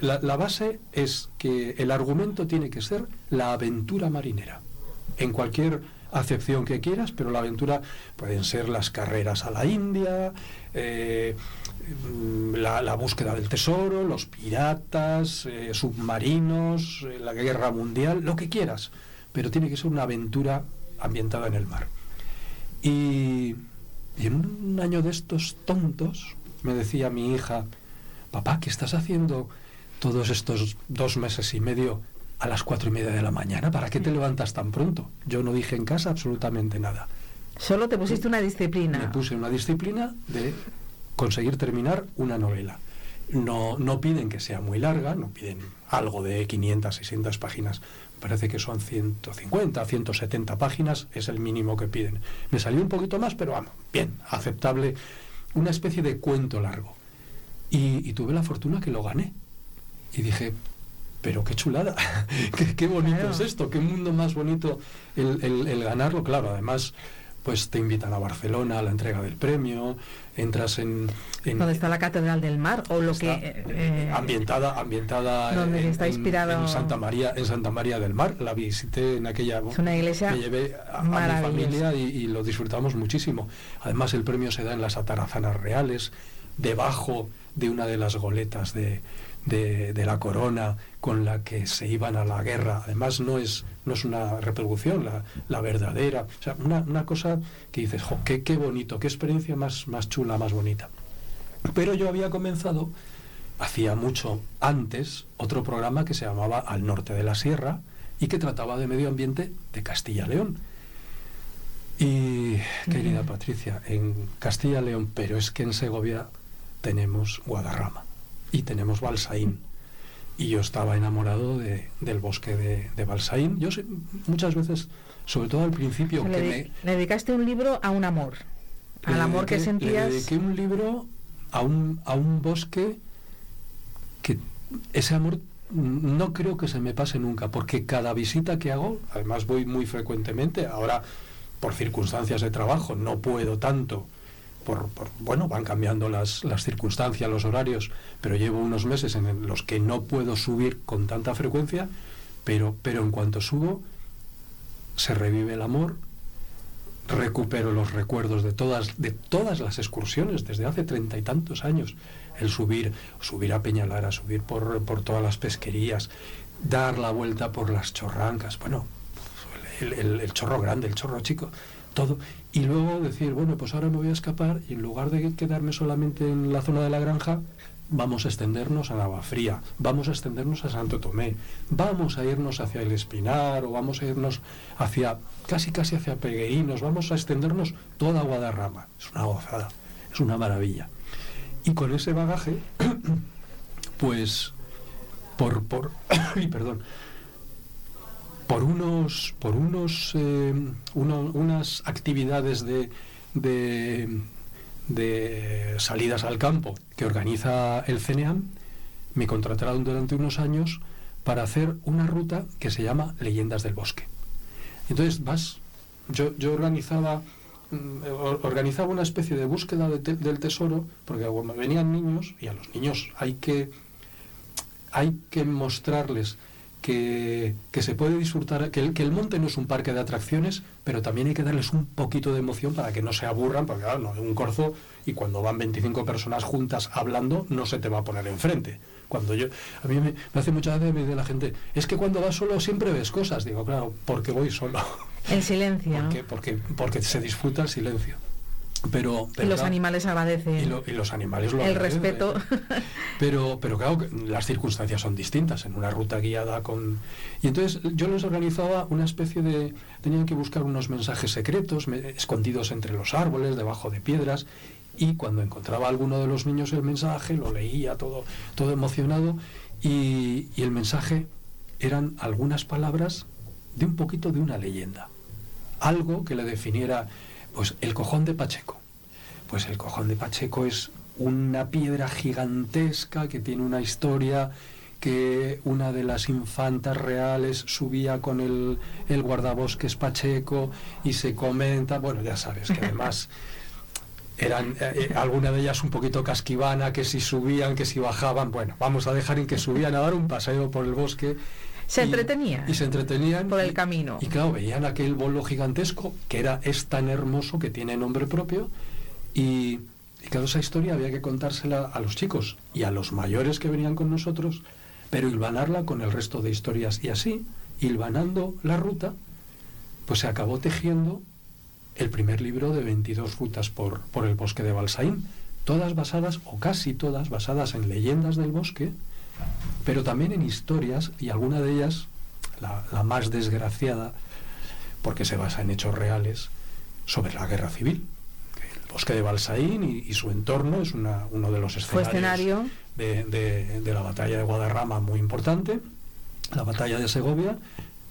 la, base es que el argumento tiene que ser la aventura marinera, en cualquier acepción que quieras, pero la aventura pueden ser las carreras a la India, eh, la, búsqueda del tesoro, los piratas, eh, submarinos, eh, la guerra mundial, lo que quieras, pero tiene que ser una aventura ambientada en el mar. Y, y en un año de estos tontos, me decía mi hija, papá, ¿qué estás haciendo todos estos dos meses y medio a las cuatro y media de la mañana? ¿Para qué te levantas tan pronto? Yo no dije en casa absolutamente nada. Solo te pusiste una disciplina. Me puse una disciplina de conseguir terminar una novela. no, no piden que sea muy larga, no piden algo de 500, 600 páginas, parece que son 150, 170 páginas, es el mínimo que piden. Me salió un poquito más, pero vamos, bien, aceptable, una especie de cuento largo. Y, tuve la fortuna que lo gané. Y dije, pero qué chulada, qué, bonito es esto, qué mundo más bonito el, el ganarlo, claro, además pues te invitan a Barcelona a la entrega del premio, entras en... ¿Dónde está la Catedral del Mar? O lo que... Eh, eh, ambientada ambientada en, está inspirado... En, Santa María, en Santa María del Mar. La visité en aquella... Es una iglesia Me llevé a, mi familia y, lo disfrutamos muchísimo. Además el premio se da en las atarazanas reales, debajo de una de las goletas de, de, la corona con la que se iban a la guerra. Además, no es, no es una reproducción, la, la verdadera. O sea, una, una, cosa que dices, qué, qué, bonito, qué experiencia más, más chula, más bonita. Pero yo había comenzado, hacía mucho antes, otro programa que se llamaba Al Norte de la Sierra y que trataba de medio ambiente de Castilla-León. Y, querida Patricia, en Castilla-León, pero es que en Segovia tenemos Guadarrama y tenemos Balsaín. Y yo estaba enamorado de, del bosque de, de Balsaín. Yo sé, muchas veces, sobre todo al principio, que le, me... dedicaste un libro a un amor, al amor que sentías... Le dediqué un libro a un, a un bosque que ese amor no creo que se me pase nunca, porque cada visita que hago, además voy muy frecuentemente, ahora por circunstancias de trabajo no puedo tanto por, bueno, van cambiando las, las, circunstancias, los horarios, pero llevo unos meses en los que no puedo subir con tanta frecuencia, pero, pero en cuanto subo, se revive el amor, recupero los recuerdos de todas, de todas las excursiones desde hace treinta y tantos años. El subir, subir a Peñalara, subir por, por todas las pesquerías, dar la vuelta por las chorrancas, bueno, el chorro grande, el chorro chico, todo. Y luego decir, bueno, pues ahora me voy a escapar y en lugar de quedarme solamente en la zona de la granja, vamos a extendernos a Navafría, vamos a extendernos a Santo Tomé, vamos a irnos hacia el Espinar o vamos a irnos hacia, casi casi hacia Peguerinos, vamos a extendernos toda Guadarrama. Es una gozada, es una maravilla. Y con ese bagaje, pues, por, por, perdón, por unos, por unos, eh, unas actividades de, de, salidas al campo que organiza el CNEAM, me contrataron durante unos años para hacer una ruta que se llama Leyendas del Bosque. Entonces vas, yo, yo organizaba, mm, organizaba una especie de búsqueda del tesoro, porque venían niños y a los niños hay que, hay que mostrarles que, se puede disfrutar, que el, que el, monte no es un parque de atracciones, pero también hay que darles un poquito de emoción para que no se aburran, porque claro, no, un corzo y cuando van 25 personas juntas hablando, no se te va a poner enfrente. Cuando yo, a mí me, hace mucha gracia me dice la gente, es que cuando vas solo siempre ves cosas. Digo, claro, porque voy solo. En silencio. Porque, porque, porque se disfruta el silencio. Pero, y los animales agradecen. Y, los animales lo El respeto. Pero, pero claro, las circunstancias son distintas en una ruta guiada con... Y entonces yo les organizaba una especie de... Tenían que buscar unos mensajes secretos escondidos entre los árboles, debajo de piedras, y cuando encontraba a alguno de los niños el mensaje, lo leía todo, todo emocionado, y, y el mensaje eran algunas palabras de un poquito de una leyenda. Algo que le definiera pues el cojón de Pacheco. Pues el cojón de Pacheco es una piedra gigantesca que tiene una historia que una de las infantas reales subía con el, el guardabosques Pacheco y se comenta, bueno, ya sabes que además eran eh, eh, alguna de ellas un poquito casquivana, que si subían, que si bajaban, bueno, vamos a dejar en que subían a dar un paseo por el bosque se entretenían. Y se entretenían. Por el camino. Y claro, veían aquel bolo gigantesco, que era es tan hermoso, que tiene nombre propio, y, y claro, esa historia había que contársela a los chicos y a los mayores que venían con nosotros, pero hilvanarla con el resto de historias. Y así, hilvanando la ruta, pues se acabó tejiendo el primer libro de 22 rutas por, por el bosque de Balsaín, todas basadas, o casi todas, basadas en leyendas del bosque, pero también en historias, y alguna de ellas, la, más desgraciada, porque se basa en hechos reales, sobre la guerra civil. bosque de Balsaín y, su entorno es una, uno de los escenarios de, de, la batalla de Guadarrama muy importante, la batalla de Segovia.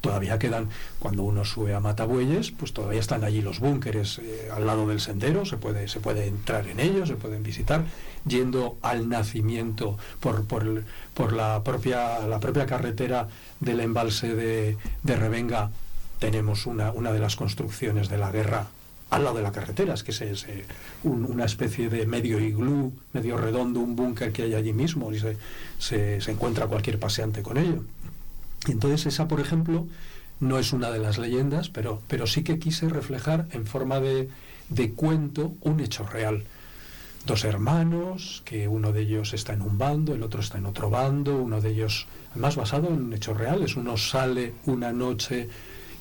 Todavía quedan, cuando uno sube a Matabueyes, pues todavía están allí los búnkeres eh, al lado del sendero, se puede, se puede entrar en ellos, se pueden visitar, yendo al nacimiento por, por, por la, propia, la propia carretera del embalse de, de Revenga, tenemos una, una de las construcciones de la guerra al lado de la carretera, es que es, una especie de medio iglú, medio redondo, un búnker que hay allí mismo y se, se, encuentra cualquier paseante con ello. Entonces esa, por ejemplo, no es una de las leyendas, pero, pero sí que quise reflejar en forma de, de cuento un hecho real. Dos hermanos, que uno de ellos está en un bando, el otro está en otro bando, uno de ellos, además basado en hechos reales, uno sale una noche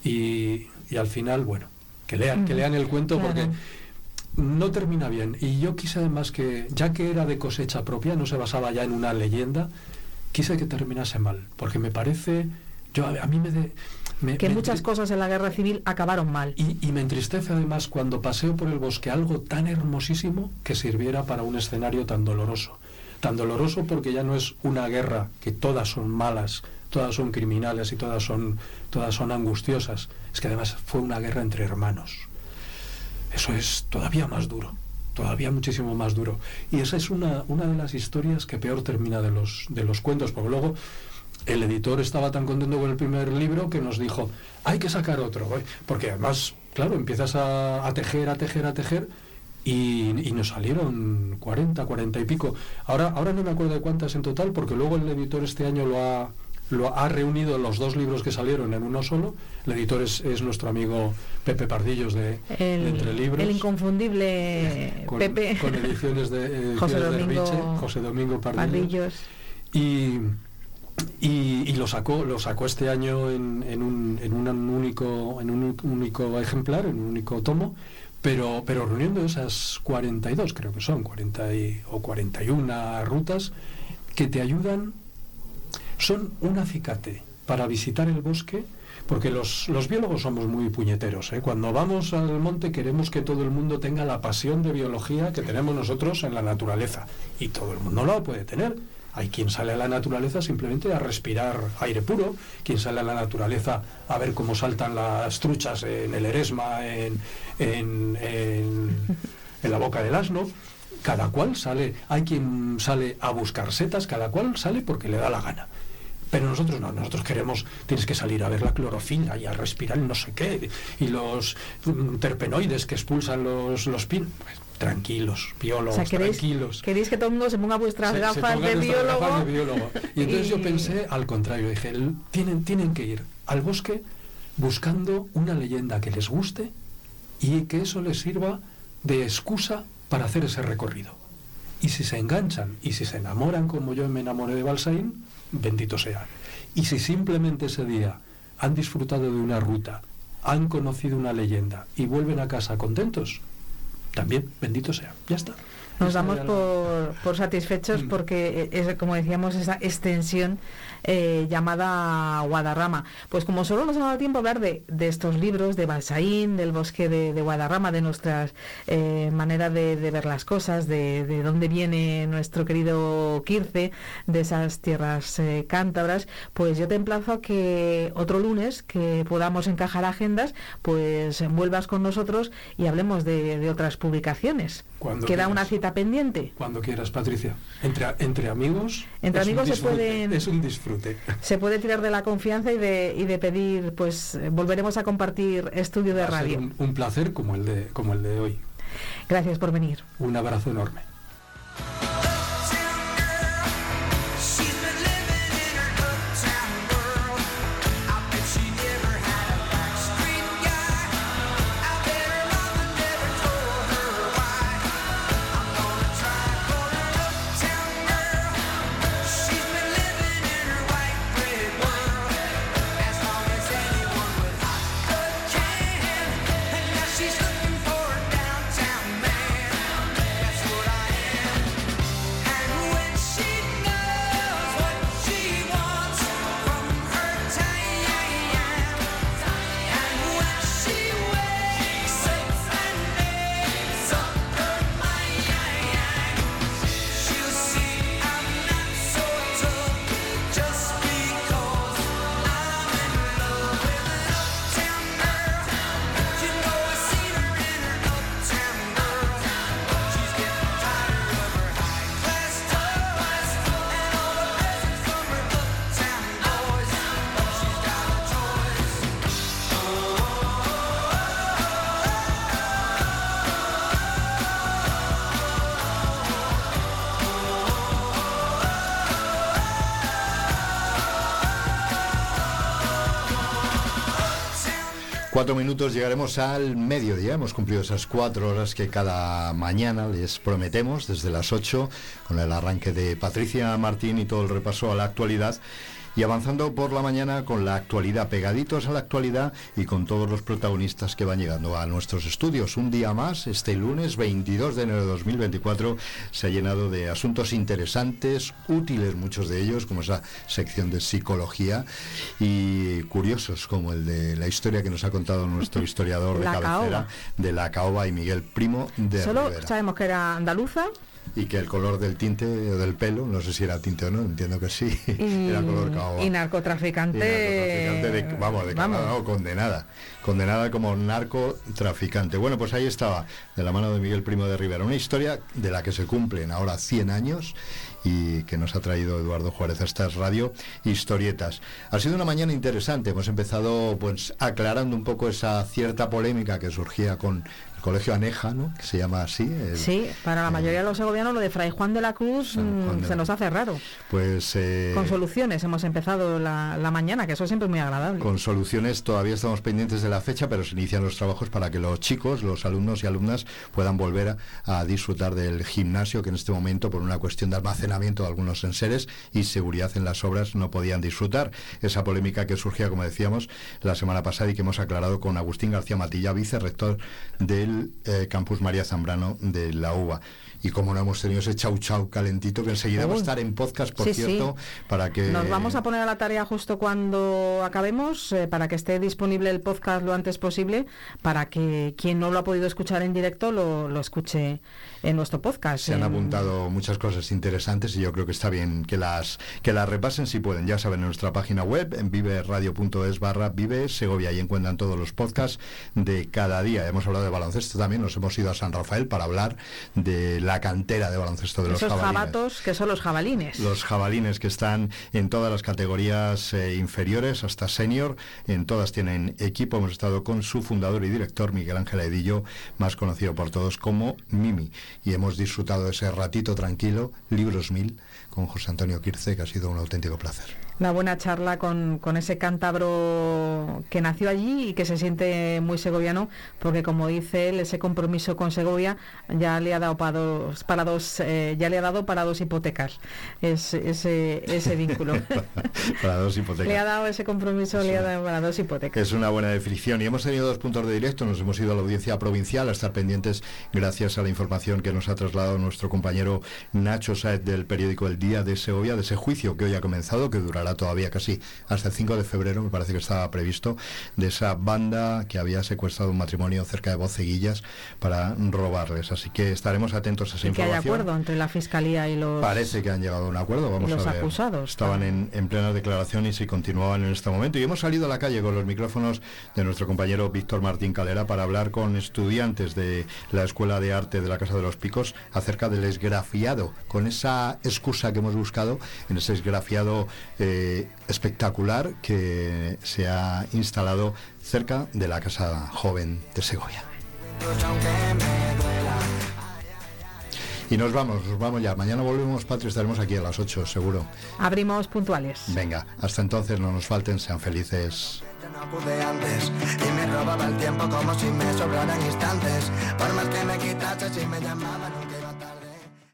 y, y al final, bueno, que lean, que lean el cuento porque no termina bien. Y yo quise además que, ya que era de cosecha propia, no se basaba ya en una leyenda, quise que terminase mal, porque me parece, yo a, mí me... que muchas cosas en la guerra civil acabaron mal. Y, y, me entristece además cuando paseo por el bosque algo tan hermosísimo que sirviera para un escenario tan doloroso. Tan doloroso porque ya no es una guerra que todas son malas, todas son criminales y todas son, todas son angustiosas. Es que además fue una guerra entre hermanos. Eso es todavía más duro, todavía muchísimo más duro. Y esa es una, una de las historias que peor termina de los, de los cuentos, porque luego el editor estaba tan contento con el primer libro que nos dijo, hay que sacar otro, porque además, claro, empiezas a, a tejer, a tejer, a tejer, y, y, nos salieron 40, 40 y pico. Ahora, ahora no me acuerdo de cuántas en total, porque luego el editor este año lo ha, lo ha reunido los dos libros que salieron en uno solo. El editor es, nuestro amigo Pepe Pardillos de, Entre Libros. El inconfundible Pepe. Con ediciones de, José, Domingo, José Domingo Pardillos. Y, y, lo sacó lo sacó este año en, en, un, en un único en un único ejemplar en un único tomo pero pero reuniendo esas 42 creo que son 40 o 41 rutas que te ayudan son un acicate para visitar el bosque, porque los, biólogos somos muy puñeteros. ¿eh? Cuando vamos al monte queremos que todo el mundo tenga la pasión de biología que tenemos nosotros en la naturaleza. Y todo el mundo lo puede tener. Hay quien sale a la naturaleza simplemente a respirar aire puro, quien sale a la naturaleza a ver cómo saltan las truchas en el eresma, en, en, en la boca del asno cada cual sale, hay quien sale a buscar setas, cada cual sale porque le da la gana. Pero nosotros no, nosotros queremos, tienes que salir a ver la clorofila y a respirar no sé qué, y los mm, terpenoides que expulsan los, los pin. Pues, tranquilos, biólogos, tranquilos. Queréis que todo el mundo se ponga vuestras gafas, de, biólogo? Y entonces yo pensé al contrario, dije, tienen, tienen que ir al bosque buscando una leyenda que les guste y que eso les sirva de excusa para hacer ese recorrido. Y si se enganchan y si se enamoran como yo me enamoré de Balsaín, bendito sea. Y si simplemente ese día han disfrutado de una ruta, han conocido una leyenda y vuelven a casa contentos, también bendito sea. Ya está. Nos damos por, satisfechos mm. porque, es, como decíamos, esa extensión eh, llamada Guadarrama. Pues como solo nos ha dado tiempo a hablar de, estos libros, de Balsaín, del bosque de, Guadarrama, de nuestras eh, maneras de, ver las cosas, de, dónde viene nuestro querido Quirce, de esas tierras eh, cántabras, pues yo te emplazo a que otro lunes, que podamos encajar agendas, pues vuelvas con nosotros y hablemos de, otras publicaciones. Queda una cita pendiente. Cuando quieras, Patricia. Entre, entre amigos. Entre amigos se pueden. Es un disfrute. Se puede tirar de la confianza y de, y de pedir, pues volveremos a compartir estudio de radio. Un, un, placer como el de, como el de hoy. Gracias por venir. Un abrazo enorme. Cuatro minutos llegaremos al mediodía. Hemos cumplido esas cuatro horas que cada mañana les prometemos desde las ocho con el arranque de Patricia Martín y todo el repaso a la actualidad y avanzando por la mañana con la actualidad, pegaditos a la actualidad y con todos los protagonistas que van llegando a nuestros estudios. Un día más, este lunes 22 de enero de 2024, se ha llenado de asuntos interesantes, útiles muchos de ellos, como esa sección de psicología, y curiosos, como el de la historia que nos ha contado nuestro historiador de cabecera, de la caoba y Miguel Primo de Solo sabemos que era andaluza y que el color del tinte o del pelo, no sé si era tinte o no, entiendo que sí, era color caoba. Y narcotraficante. vamos, declarada condenada. Condenada como narcotraficante. Bueno, pues ahí estaba, de la mano de Miguel Primo de Rivera, una historia de la que se cumplen ahora 100 años y que nos ha traído Eduardo Juárez a estas radio historietas. Ha sido una mañana interesante, hemos empezado pues aclarando un poco esa cierta polémica que surgía con Colegio Aneja, ¿no? Que se llama así. sí, para la mayoría de los segovianos lo de Fray Juan de la Cruz mm, se nos hace raro. Pues... Eh, con soluciones hemos empezado la, mañana, que eso siempre es muy agradable. Con soluciones todavía estamos pendientes de la fecha, pero se inician los trabajos para que los chicos, los alumnos y alumnas puedan volver a, disfrutar del gimnasio que en este momento, por una cuestión de almacenamiento de algunos enseres y seguridad en las obras, no podían disfrutar. Esa polémica que surgía, como decíamos, la semana pasada y que hemos aclarado con Agustín García Matilla, vicerrector del eh, Campus María Zambrano de la UBA. Y como no hemos tenido ese chau chau calentito, que enseguida va a estar en podcast, por cierto, para que... Nos vamos a poner a la tarea justo cuando acabemos, eh, para que esté disponible el podcast lo antes posible, para que quien no lo ha podido escuchar en directo lo, lo escuche en nuestro podcast. Se han apuntado muchas cosas interesantes y yo creo que está bien que las que las repasen si pueden. Ya saben, en nuestra página web, en viveradio.es barra vive Segovia, y encuentran todos los podcasts de cada día. Hemos hablado de baloncesto también, nos hemos ido a San Rafael para hablar de la cantera de baloncesto de los Esos jabatos que son los jabalines. Los jabalines que están en todas las categorías eh, inferiores hasta senior, en todas tienen equipo. Hemos estado con su fundador y director, Miguel Ángel Edillo, más conocido por todos como Mimi y hemos disfrutado ese ratito tranquilo, Libros Mil, con José Antonio Quirce, que ha sido un auténtico placer una buena charla con, con, ese cántabro que nació allí y que se siente muy segoviano, porque como dice él, ese compromiso con Segovia ya le ha dado para dos, para dos eh, ya le ha dado para dos hipotecas es, ese, ese vínculo. para dos hipotecas. Le ha dado ese compromiso, le ha dado para dos hipotecas. Es una buena definición. Y hemos tenido dos puntos de directo, nos hemos ido a la audiencia provincial a estar pendientes gracias a la información que nos ha trasladado nuestro compañero Nacho Saez del periódico El Día de Segovia, de ese juicio que hoy ha comenzado, que durará todavía casi hasta el 5 de febrero, me parece que estaba previsto, de esa banda que había secuestrado un matrimonio cerca de Boceguillas para robarles. Así que estaremos atentos a esa información. Que hay acuerdo entre la Fiscalía y los... Parece que han llegado a un acuerdo, vamos los a ver. acusados. Estaban en, en plena declaración y si continuaban en este momento. Y hemos salido a la calle con los micrófonos de nuestro compañero Víctor Martín Calera para hablar con estudiantes de la Escuela de Arte de la Casa de los Picos acerca del esgrafiado, con esa excusa que hemos buscado en ese esgrafiado eh, espectacular que se ha instalado cerca de la Casa Joven de Segovia. Y nos vamos, nos vamos ya. Mañana volvemos, Patria, estaremos aquí a las 8, seguro. Abrimos puntuales. Venga, hasta entonces no nos falten, sean felices. y me robaba el tiempo como si me sobraran instantes. Por más que me quitase, si me llamaban.